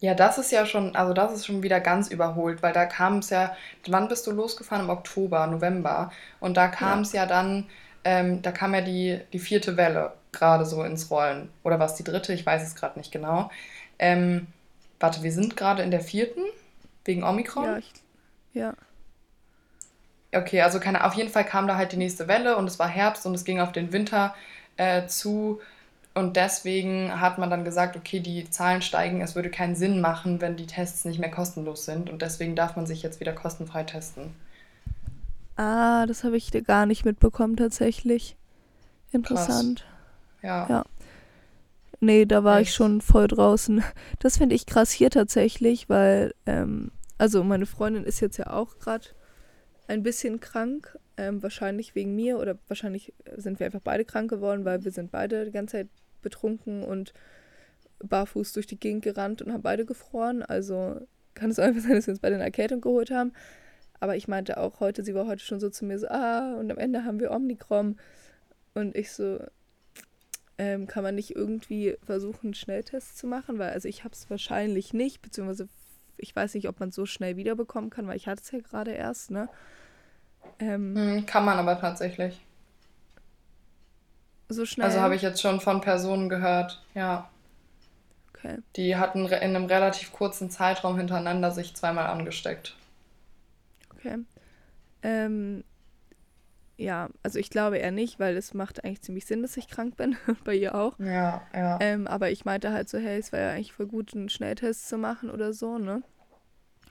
Ja, das ist ja schon, also das ist schon wieder ganz überholt, weil da kam es ja, wann bist du losgefahren? Im Oktober, November. Und da kam es ja. ja. dann, ähm, da kam ja die, die vierte Welle gerade so ins Rollen. Oder war es die dritte? Ich weiß es gerade nicht genau. Ähm, warte, wir sind gerade in der vierten? Wegen Omikron? Ja, ich, ja. Okay, also keine, auf jeden Fall kam da halt die nächste Welle und es war Herbst und es ging auf den Winter äh, zu. Und deswegen hat man dann gesagt, okay, die Zahlen steigen, es würde keinen Sinn machen, wenn die Tests nicht mehr kostenlos sind. Und deswegen darf man sich jetzt wieder kostenfrei testen. Ah, das habe ich gar nicht mitbekommen tatsächlich. Interessant. Krass. Ja. ja. Nee, da war Echt? ich schon voll draußen. Das finde ich krass hier tatsächlich, weil, ähm, also meine Freundin ist jetzt ja auch gerade ein bisschen krank. Ähm, wahrscheinlich wegen mir oder wahrscheinlich sind wir einfach beide krank geworden, weil wir sind beide die ganze Zeit betrunken und barfuß durch die Gegend gerannt und haben beide gefroren. Also kann es einfach sein, dass wir uns beide eine Erkältung geholt haben. Aber ich meinte auch heute, sie war heute schon so zu mir so, ah, und am Ende haben wir Omnicrom. Und ich so, ähm, kann man nicht irgendwie versuchen, einen Schnelltest zu machen? Weil, also ich habe es wahrscheinlich nicht, beziehungsweise ich weiß nicht, ob man es so schnell wiederbekommen kann, weil ich hatte es ja gerade erst, ne? Ähm, hm, kann man aber tatsächlich. So schnell? Also habe ich jetzt schon von Personen gehört, ja. Okay. Die hatten in einem relativ kurzen Zeitraum hintereinander sich zweimal angesteckt. Okay. Ähm, ja, also ich glaube eher nicht, weil es macht eigentlich ziemlich Sinn, dass ich krank bin. Bei ihr auch. Ja, ja. Ähm, aber ich meinte halt so, hey, es wäre ja eigentlich voll gut, einen Schnelltest zu machen oder so, ne?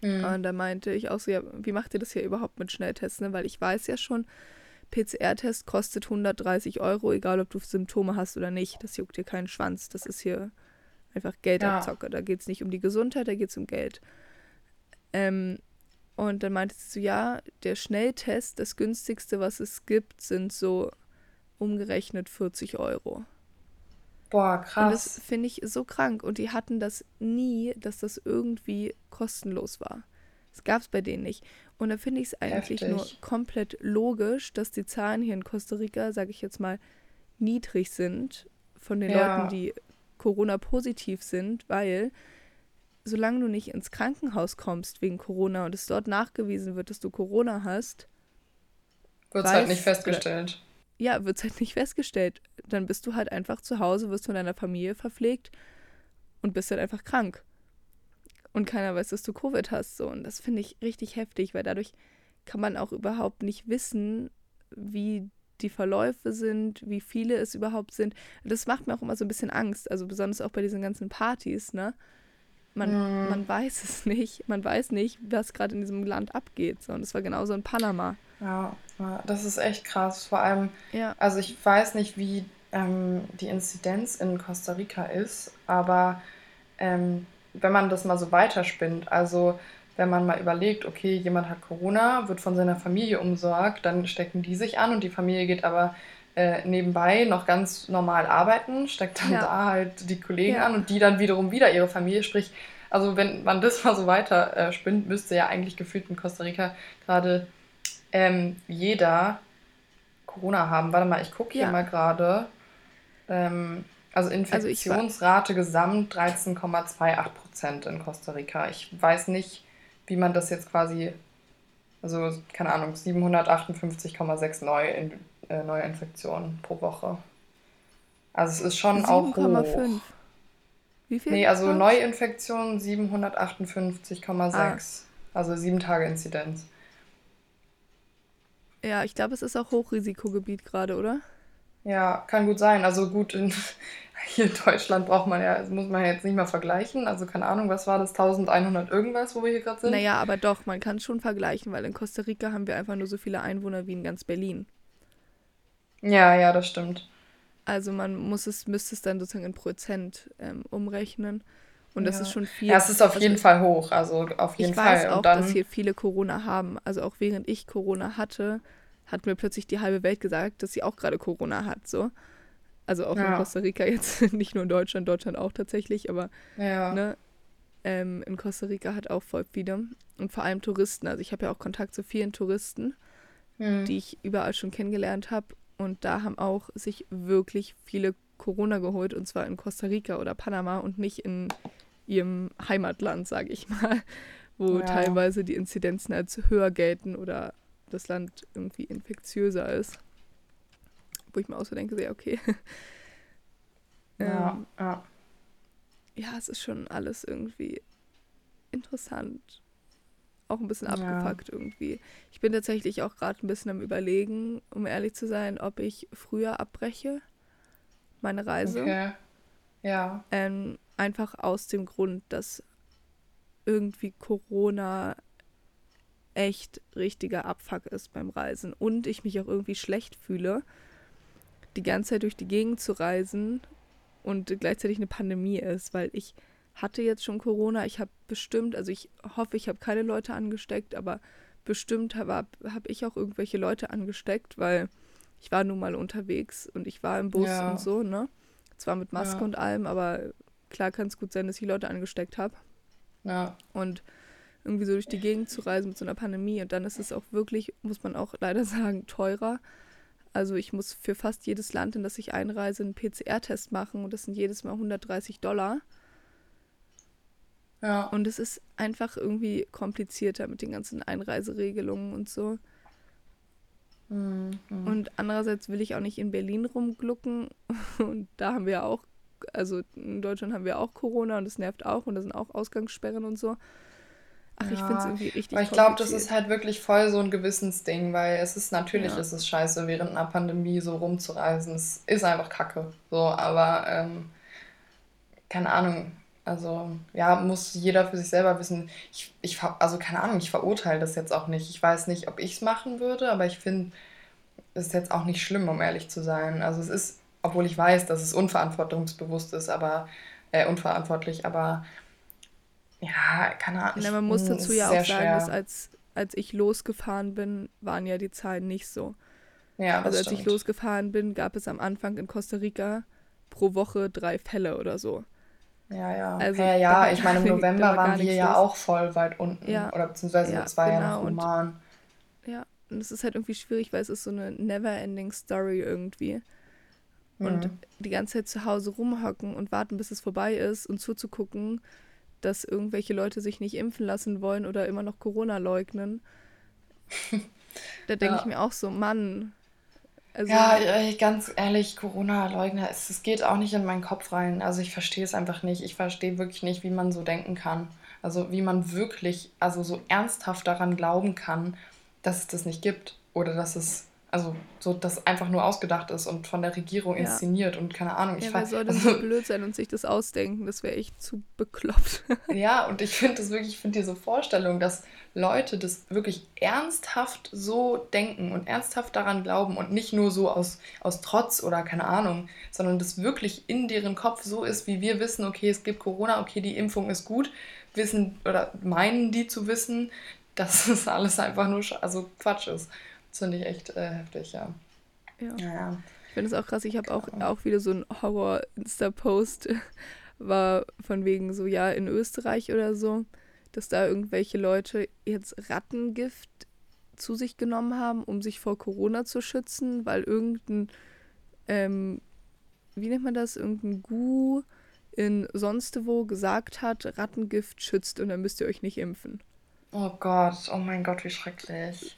Mhm. Und da meinte ich auch so, ja, wie macht ihr das hier überhaupt mit Schnelltests, ne? Weil ich weiß ja schon, PCR-Test kostet 130 Euro, egal ob du Symptome hast oder nicht. Das juckt dir keinen Schwanz. Das ist hier einfach Geldabzocke. Ja. Da geht es nicht um die Gesundheit, da geht es um Geld. Ähm, und dann meinte sie so, ja, der Schnelltest, das günstigste, was es gibt, sind so umgerechnet 40 Euro. Boah, krass. Und das finde ich so krank. Und die hatten das nie, dass das irgendwie kostenlos war. Das gab es bei denen nicht. Und da finde ich es eigentlich Heftig. nur komplett logisch, dass die Zahlen hier in Costa Rica, sage ich jetzt mal, niedrig sind von den ja. Leuten, die Corona-positiv sind, weil solange du nicht ins Krankenhaus kommst wegen Corona und es dort nachgewiesen wird, dass du Corona hast, Wird es halt nicht festgestellt. Oder, ja, wird es halt nicht festgestellt. Dann bist du halt einfach zu Hause, wirst von deiner Familie verpflegt und bist halt einfach krank. Und keiner weiß, dass du Covid hast. So. Und das finde ich richtig heftig, weil dadurch kann man auch überhaupt nicht wissen, wie die Verläufe sind, wie viele es überhaupt sind. Das macht mir auch immer so ein bisschen Angst, also besonders auch bei diesen ganzen Partys, ne? Man, mm. man weiß es nicht. Man weiß nicht, was gerade in diesem Land abgeht. So. Und das war genauso in Panama. Ja, das ist echt krass. Vor allem, ja. also ich weiß nicht, wie ähm, die Inzidenz in Costa Rica ist, aber ähm, wenn man das mal so weiterspinnt, also wenn man mal überlegt, okay, jemand hat Corona, wird von seiner Familie umsorgt, dann stecken die sich an und die Familie geht aber äh, nebenbei noch ganz normal arbeiten, steckt dann ja. da halt die Kollegen ja. an und die dann wiederum wieder ihre Familie. Sprich, also wenn man das mal so weiter äh, spinnt, müsste ja eigentlich gefühlt in Costa Rica gerade ähm, jeder Corona haben. Warte mal, ich gucke hier ja. mal gerade. Ähm, also, also Infektionsrate also gesamt 13,28 Prozent in Costa Rica. Ich weiß nicht, wie man das jetzt quasi, also keine Ahnung, 758,6 neue, in, äh, neue Infektionen pro Woche. Also es ist schon 7, auch hoch. Wie viel? Nee, also Neuinfektionen 758,6. Ah. Also sieben Tage Inzidenz. Ja, ich glaube, es ist auch Hochrisikogebiet gerade, oder? Ja, kann gut sein. Also gut, in, hier in Deutschland braucht man ja, muss man ja jetzt nicht mal vergleichen. Also keine Ahnung, was war das, 1100 irgendwas, wo wir hier gerade sind? Naja, aber doch, man kann es schon vergleichen, weil in Costa Rica haben wir einfach nur so viele Einwohner wie in ganz Berlin. Ja, ja, das stimmt. Also man muss es, müsste es dann sozusagen in Prozent ähm, umrechnen. Und das ist schon viel. Ja, es ist auf also jeden Fall hoch. Also auf jeden ich Fall. Ich weiß auch, dass hier viele Corona haben. Also auch während ich Corona hatte, hat mir plötzlich die halbe Welt gesagt, dass sie auch gerade Corona hat. So. Also auch ja. in Costa Rica jetzt, nicht nur in Deutschland, Deutschland auch tatsächlich, aber ja. ne, ähm, in Costa Rica hat auch voll viele. Und vor allem Touristen. Also ich habe ja auch Kontakt zu vielen Touristen, hm. die ich überall schon kennengelernt habe. Und da haben auch sich wirklich viele Corona geholt, und zwar in Costa Rica oder Panama und nicht in ihrem Heimatland, sage ich mal, wo ja. teilweise die Inzidenzen als höher gelten oder das Land irgendwie infektiöser ist. Wo ich mir auch so denke, ja, okay. ja, ähm, ja. Ja, es ist schon alles irgendwie interessant. Auch ein bisschen abgefuckt ja. irgendwie. Ich bin tatsächlich auch gerade ein bisschen am Überlegen, um ehrlich zu sein, ob ich früher abbreche, meine Reise. Okay. Ja. Ähm, einfach aus dem Grund, dass irgendwie Corona echt richtiger Abfuck ist beim Reisen und ich mich auch irgendwie schlecht fühle, die ganze Zeit durch die Gegend zu reisen und gleichzeitig eine Pandemie ist, weil ich hatte jetzt schon Corona, ich habe bestimmt, also ich hoffe, ich habe keine Leute angesteckt, aber bestimmt habe hab ich auch irgendwelche Leute angesteckt, weil ich war nun mal unterwegs und ich war im Bus ja. und so, ne? Zwar mit Maske ja. und allem, aber klar kann es gut sein, dass ich Leute angesteckt habe. Ja. Und irgendwie so durch die Gegend zu reisen mit so einer Pandemie. Und dann ist es auch wirklich, muss man auch leider sagen, teurer. Also ich muss für fast jedes Land, in das ich einreise, einen PCR-Test machen und das sind jedes Mal 130 Dollar. Ja. Und es ist einfach irgendwie komplizierter mit den ganzen Einreiseregelungen und so. Mhm. Und andererseits will ich auch nicht in Berlin rumglucken. Und da haben wir auch also in Deutschland haben wir auch Corona und das nervt auch und da sind auch Ausgangssperren und so. Ach, ja, ich finde es irgendwie richtig Aber ich glaube, das ist halt wirklich voll so ein Gewissensding, weil es ist natürlich ja. ist es scheiße, während einer Pandemie so rumzureisen. Es ist einfach Kacke. So, aber ähm, keine Ahnung. Also, ja, muss jeder für sich selber wissen. Ich, ich, also, keine Ahnung, ich verurteile das jetzt auch nicht. Ich weiß nicht, ob ich es machen würde, aber ich finde, es ist jetzt auch nicht schlimm, um ehrlich zu sein. Also, es ist obwohl ich weiß, dass es unverantwortungsbewusst ist, aber äh, unverantwortlich, aber ja, keine Ahnung. Ja, man muss dazu ja auch sagen, schwer. dass als, als ich losgefahren bin, waren ja die Zahlen nicht so. Ja, also als stimmt. ich losgefahren bin, gab es am Anfang in Costa Rica pro Woche drei Fälle oder so. Ja, ja. Also, ja, ja, ich meine, im November war waren wir ja los. auch voll weit unten. Ja. Oder beziehungsweise ja, war genau. ja noch human. Und, ja, und es ist halt irgendwie schwierig, weil es ist so eine never-ending Story irgendwie. Und mhm. die ganze Zeit zu Hause rumhocken und warten, bis es vorbei ist und zuzugucken, dass irgendwelche Leute sich nicht impfen lassen wollen oder immer noch Corona leugnen. da denke ja. ich mir auch so, Mann. Also, ja, ganz ehrlich, Corona-Leugner, es, es geht auch nicht in meinen Kopf rein. Also ich verstehe es einfach nicht. Ich verstehe wirklich nicht, wie man so denken kann. Also wie man wirklich, also so ernsthaft daran glauben kann, dass es das nicht gibt oder dass es also so, dass einfach nur ausgedacht ist und von der Regierung ja. inszeniert und keine Ahnung. Ich ja, wer soll denn also, so blöd sein und sich das ausdenken? Das wäre echt zu bekloppt. ja, und ich finde das wirklich, ich finde diese Vorstellung, dass Leute das wirklich ernsthaft so denken und ernsthaft daran glauben und nicht nur so aus, aus Trotz oder keine Ahnung, sondern das wirklich in deren Kopf so ist, wie wir wissen, okay, es gibt Corona, okay, die Impfung ist gut, wissen oder meinen die zu wissen, dass das alles einfach nur also Quatsch ist. Das finde ich echt äh, heftig, ja. Ja. ja. Ich finde es auch krass, ich habe auch, auch wieder so ein Horror-Insta-Post, war von wegen so, ja, in Österreich oder so, dass da irgendwelche Leute jetzt Rattengift zu sich genommen haben, um sich vor Corona zu schützen, weil irgendein, ähm, wie nennt man das, irgendein Gu in sonst wo gesagt hat, Rattengift schützt und dann müsst ihr euch nicht impfen. Oh Gott, oh mein Gott, wie schrecklich.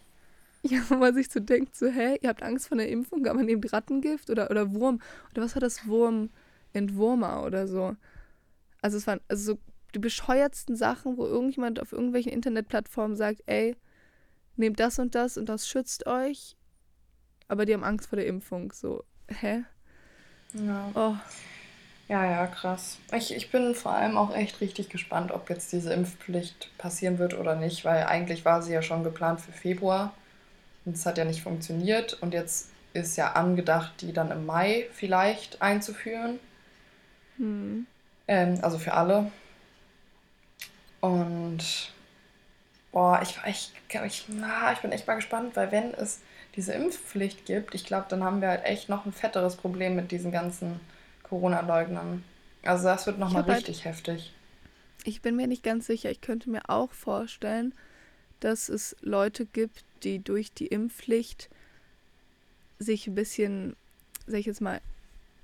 Ja, wo man sich so denkt, so, hä, ihr habt Angst vor einer Impfung, aber nehmt Rattengift oder, oder Wurm. Oder was war das? Wurm, Entwurmer oder so. Also es waren also so die bescheuertsten Sachen, wo irgendjemand auf irgendwelchen Internetplattformen sagt, ey, nehmt das und das und das schützt euch, aber die haben Angst vor der Impfung. So, hä? Ja. Oh. Ja, ja, krass. Ich, ich bin vor allem auch echt richtig gespannt, ob jetzt diese Impfpflicht passieren wird oder nicht, weil eigentlich war sie ja schon geplant für Februar. Und es hat ja nicht funktioniert. Und jetzt ist ja angedacht, die dann im Mai vielleicht einzuführen. Hm. Ähm, also für alle. Und boah, ich, ich, ich, na, ich bin echt mal gespannt, weil wenn es diese Impfpflicht gibt, ich glaube, dann haben wir halt echt noch ein fetteres Problem mit diesen ganzen Corona-Leugnern. Also das wird nochmal richtig halt, heftig. Ich bin mir nicht ganz sicher. Ich könnte mir auch vorstellen, dass es Leute gibt, die durch die Impfpflicht sich ein bisschen, sag ich jetzt mal,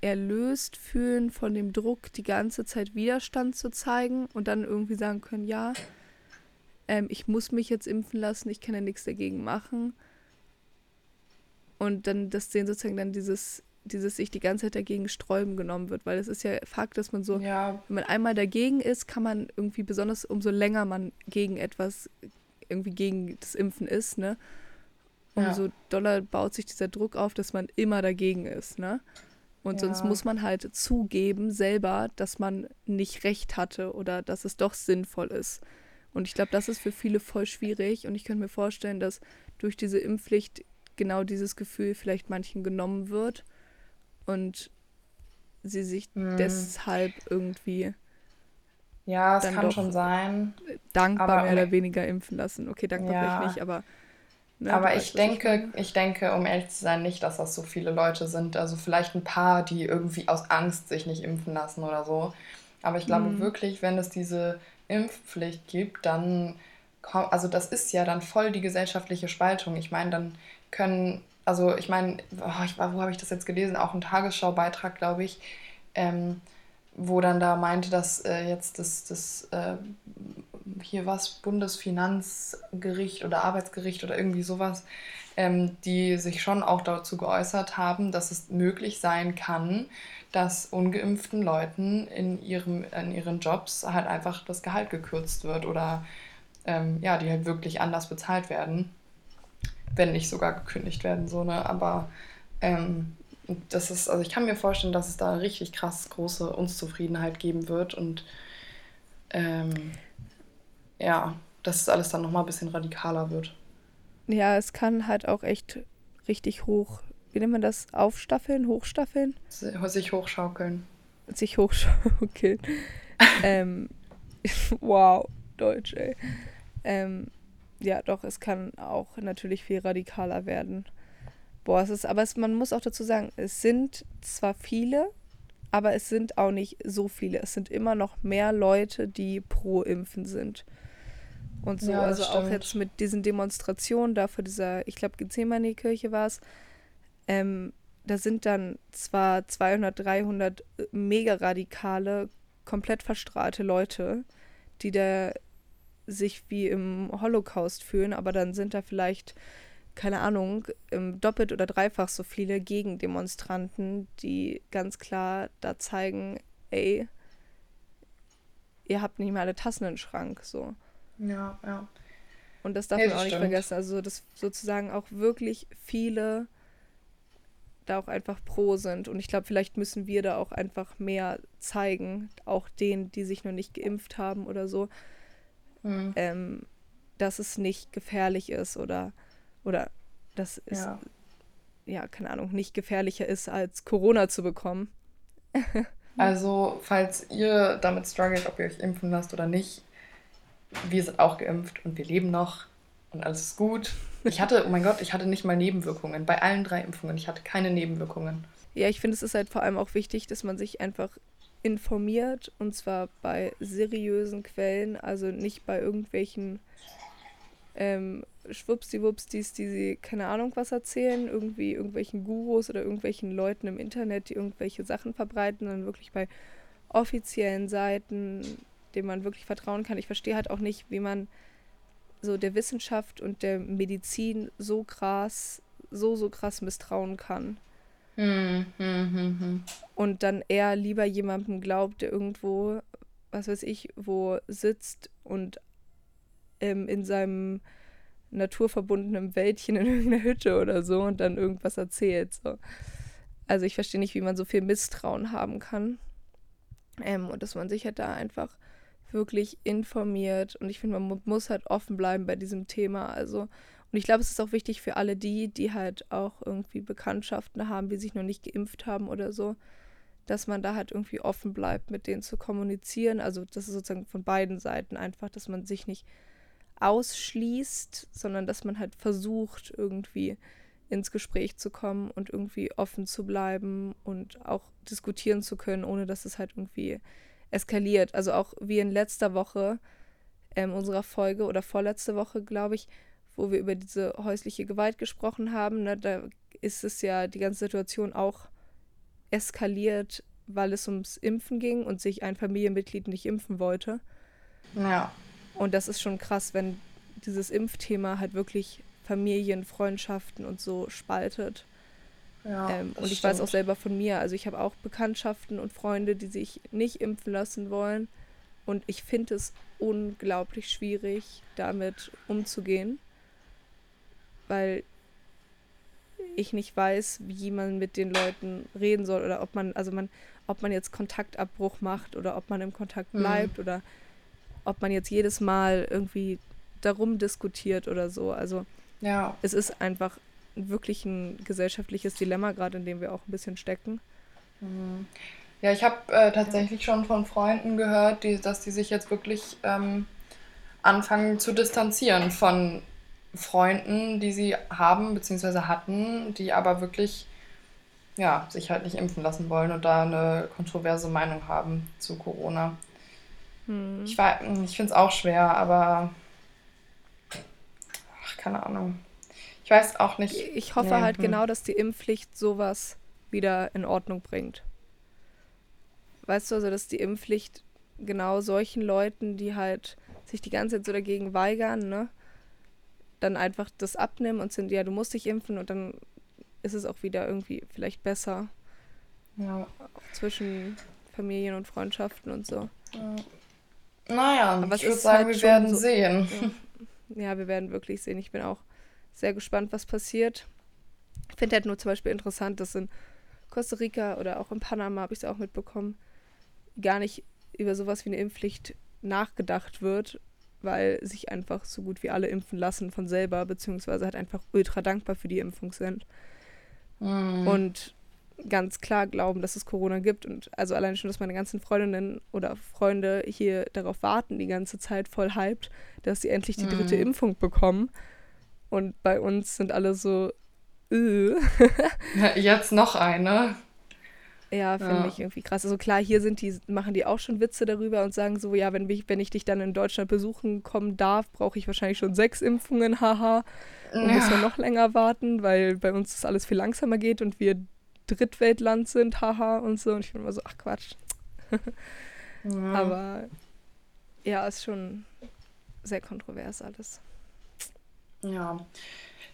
erlöst fühlen von dem Druck, die ganze Zeit Widerstand zu zeigen und dann irgendwie sagen können, ja, ähm, ich muss mich jetzt impfen lassen, ich kann ja nichts dagegen machen. Und dann, dass denen sozusagen dann dieses, dieses sich die ganze Zeit dagegen sträuben genommen wird, weil es ist ja Fakt, dass man so, ja. wenn man einmal dagegen ist, kann man irgendwie besonders umso länger man gegen etwas irgendwie gegen das Impfen ist, ne? Umso ja. doller baut sich dieser Druck auf, dass man immer dagegen ist, ne? Und ja. sonst muss man halt zugeben selber, dass man nicht recht hatte oder dass es doch sinnvoll ist. Und ich glaube, das ist für viele voll schwierig. Und ich könnte mir vorstellen, dass durch diese Impfpflicht genau dieses Gefühl vielleicht manchen genommen wird und sie sich mhm. deshalb irgendwie ja, es kann schon sein. Dankbar aber mehr oder weniger impfen lassen. Okay, dankbar ja. vielleicht nicht, aber. Ne, aber ich denke, ich, ich denke, um ehrlich zu sein, nicht, dass das so viele Leute sind. Also vielleicht ein paar, die irgendwie aus Angst sich nicht impfen lassen oder so. Aber ich glaube mhm. wirklich, wenn es diese Impfpflicht gibt, dann kommt, also das ist ja dann voll die gesellschaftliche Spaltung. Ich meine, dann können, also ich meine, oh, ich, wo habe ich das jetzt gelesen? Auch ein Tagesschau-Beitrag, glaube ich. Ähm, wo dann da meinte, dass äh, jetzt das, das äh, hier was Bundesfinanzgericht oder Arbeitsgericht oder irgendwie sowas, ähm, die sich schon auch dazu geäußert haben, dass es möglich sein kann, dass ungeimpften Leuten in, ihrem, in ihren Jobs halt einfach das Gehalt gekürzt wird oder ähm, ja, die halt wirklich anders bezahlt werden, wenn nicht sogar gekündigt werden, so, ne? Aber ähm, das ist, also ich kann mir vorstellen, dass es da richtig krass große Unzufriedenheit geben wird und ähm, ja, dass es alles dann nochmal ein bisschen radikaler wird. Ja, es kann halt auch echt richtig hoch, wie nennt man das, aufstaffeln, hochstaffeln? Sich hochschaukeln. Sich hochschaukeln. ähm, wow, Deutsch, ey. Ähm, ja, doch, es kann auch natürlich viel radikaler werden. Boah, es ist, aber es, man muss auch dazu sagen, es sind zwar viele, aber es sind auch nicht so viele. Es sind immer noch mehr Leute, die pro Impfen sind. Und so, ja, also stimmt. auch jetzt mit diesen Demonstrationen da vor dieser, ich glaube, Gethsemane-Kirche war es, ähm, da sind dann zwar 200, 300 mega radikale, komplett verstrahlte Leute, die da sich wie im Holocaust fühlen, aber dann sind da vielleicht keine Ahnung, doppelt oder dreifach so viele Gegendemonstranten, die ganz klar da zeigen, ey, ihr habt nicht mal alle Tassen im Schrank, so. Ja, ja. Und das darf ja, man auch nicht vergessen. Also, dass sozusagen auch wirklich viele da auch einfach pro sind. Und ich glaube, vielleicht müssen wir da auch einfach mehr zeigen, auch denen, die sich noch nicht geimpft haben oder so, mhm. ähm, dass es nicht gefährlich ist oder, oder dass es, ja. ja, keine Ahnung, nicht gefährlicher ist, als Corona zu bekommen. also, falls ihr damit struggelt, ob ihr euch impfen lasst oder nicht, wir sind auch geimpft und wir leben noch und alles ist gut. Ich hatte, oh mein Gott, ich hatte nicht mal Nebenwirkungen. Bei allen drei Impfungen. Ich hatte keine Nebenwirkungen. Ja, ich finde, es ist halt vor allem auch wichtig, dass man sich einfach informiert und zwar bei seriösen Quellen, also nicht bei irgendwelchen ähm, Schwuppsdiwupsdis, die sie keine Ahnung was erzählen, irgendwie irgendwelchen Gurus oder irgendwelchen Leuten im Internet, die irgendwelche Sachen verbreiten, sondern wirklich bei offiziellen Seiten, dem man wirklich vertrauen kann. Ich verstehe halt auch nicht, wie man so der Wissenschaft und der Medizin so krass, so, so krass misstrauen kann. Hm, hm, hm, und dann eher lieber jemandem glaubt, der irgendwo, was weiß ich, wo sitzt und ähm, in seinem naturverbundenen Wäldchen in irgendeiner Hütte oder so und dann irgendwas erzählt. So. Also ich verstehe nicht, wie man so viel Misstrauen haben kann. Ähm, und dass man sich halt da einfach wirklich informiert. Und ich finde, man muss halt offen bleiben bei diesem Thema. Also, und ich glaube, es ist auch wichtig für alle die, die halt auch irgendwie Bekanntschaften haben, die sich noch nicht geimpft haben oder so, dass man da halt irgendwie offen bleibt, mit denen zu kommunizieren. Also, das ist sozusagen von beiden Seiten einfach, dass man sich nicht ausschließt, sondern dass man halt versucht, irgendwie ins Gespräch zu kommen und irgendwie offen zu bleiben und auch diskutieren zu können, ohne dass es halt irgendwie eskaliert. Also auch wie in letzter Woche ähm, unserer Folge oder vorletzte Woche, glaube ich, wo wir über diese häusliche Gewalt gesprochen haben. Ne, da ist es ja die ganze Situation auch eskaliert, weil es ums Impfen ging und sich ein Familienmitglied nicht impfen wollte. Ja. Und das ist schon krass, wenn dieses Impfthema halt wirklich Familien, Freundschaften und so spaltet. Ja, ähm, und ich stimmt. weiß auch selber von mir, also ich habe auch Bekanntschaften und Freunde, die sich nicht impfen lassen wollen. Und ich finde es unglaublich schwierig, damit umzugehen, weil ich nicht weiß, wie man mit den Leuten reden soll oder ob man, also man, ob man jetzt Kontaktabbruch macht oder ob man im Kontakt mhm. bleibt mhm. oder ob man jetzt jedes Mal irgendwie darum diskutiert oder so. Also ja. es ist einfach wirklich ein gesellschaftliches Dilemma, gerade in dem wir auch ein bisschen stecken. Mhm. Ja, ich habe äh, tatsächlich schon von Freunden gehört, die, dass die sich jetzt wirklich ähm, anfangen zu distanzieren von Freunden, die sie haben bzw. hatten, die aber wirklich ja, sich halt nicht impfen lassen wollen und da eine kontroverse Meinung haben zu Corona. Hm. Ich, ich finde es auch schwer, aber ach, keine Ahnung. Ich weiß auch nicht. Ich hoffe nee, halt hm. genau, dass die Impfpflicht sowas wieder in Ordnung bringt. Weißt du, also dass die Impfpflicht genau solchen Leuten, die halt sich die ganze Zeit so dagegen weigern, ne, dann einfach das abnehmen und sind, ja, du musst dich impfen und dann ist es auch wieder irgendwie vielleicht besser. Ja. Zwischen Familien und Freundschaften und so. Ja. Naja, Aber ich würde sagen, halt wir werden so, sehen. Ja, ja, wir werden wirklich sehen. Ich bin auch sehr gespannt, was passiert. Ich finde halt nur zum Beispiel interessant, dass in Costa Rica oder auch in Panama, habe ich es auch mitbekommen, gar nicht über sowas wie eine Impfpflicht nachgedacht wird, weil sich einfach so gut wie alle impfen lassen von selber, beziehungsweise halt einfach ultra dankbar für die Impfung sind. Mm. Und ganz klar glauben, dass es Corona gibt. Und also allein schon, dass meine ganzen Freundinnen oder Freunde hier darauf warten, die ganze Zeit voll hyped, dass sie endlich die dritte mm. Impfung bekommen. Und bei uns sind alle so, äh. Jetzt noch eine. Ja, finde ja. ich irgendwie krass. Also klar, hier sind die, machen die auch schon Witze darüber und sagen so, ja, wenn ich, wenn ich dich dann in Deutschland besuchen kommen darf, brauche ich wahrscheinlich schon sechs Impfungen, haha. Und ja. muss dann noch länger warten, weil bei uns das alles viel langsamer geht und wir Drittweltland sind, haha und so. Und ich bin immer so, ach Quatsch. ja. Aber ja, ist schon sehr kontrovers alles. Ja.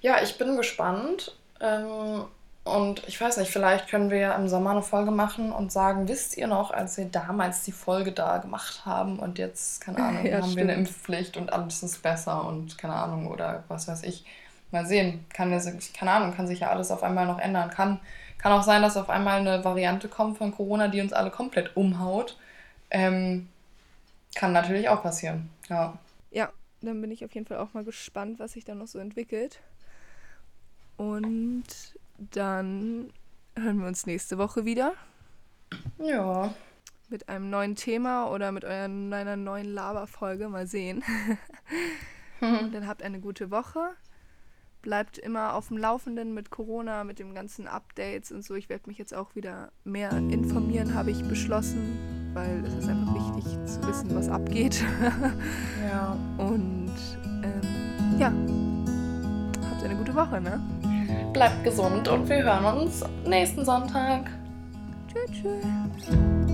Ja, ich bin gespannt. Ähm, und ich weiß nicht, vielleicht können wir ja im Sommer eine Folge machen und sagen, wisst ihr noch, als wir damals die Folge da gemacht haben und jetzt, keine Ahnung, ja, haben stimmt. wir eine Impfpflicht und alles ist besser und keine Ahnung oder was weiß ich. Mal sehen. Kann, keine Ahnung, kann sich ja alles auf einmal noch ändern. Kann, kann auch sein, dass auf einmal eine Variante kommt von Corona, die uns alle komplett umhaut. Ähm, kann natürlich auch passieren, ja. Ja, dann bin ich auf jeden Fall auch mal gespannt, was sich da noch so entwickelt. Und dann hören wir uns nächste Woche wieder. Ja. Mit einem neuen Thema oder mit eurer, einer neuen Laberfolge. Mal sehen. Und dann habt eine gute Woche. Bleibt immer auf dem Laufenden mit Corona, mit den ganzen Updates und so. Ich werde mich jetzt auch wieder mehr informieren, habe ich beschlossen, weil es ist einfach wichtig zu wissen, was abgeht. ja. Und ähm, ja, habt eine gute Woche, ne? Bleibt gesund und wir hören uns nächsten Sonntag. Tschüss. tschüss.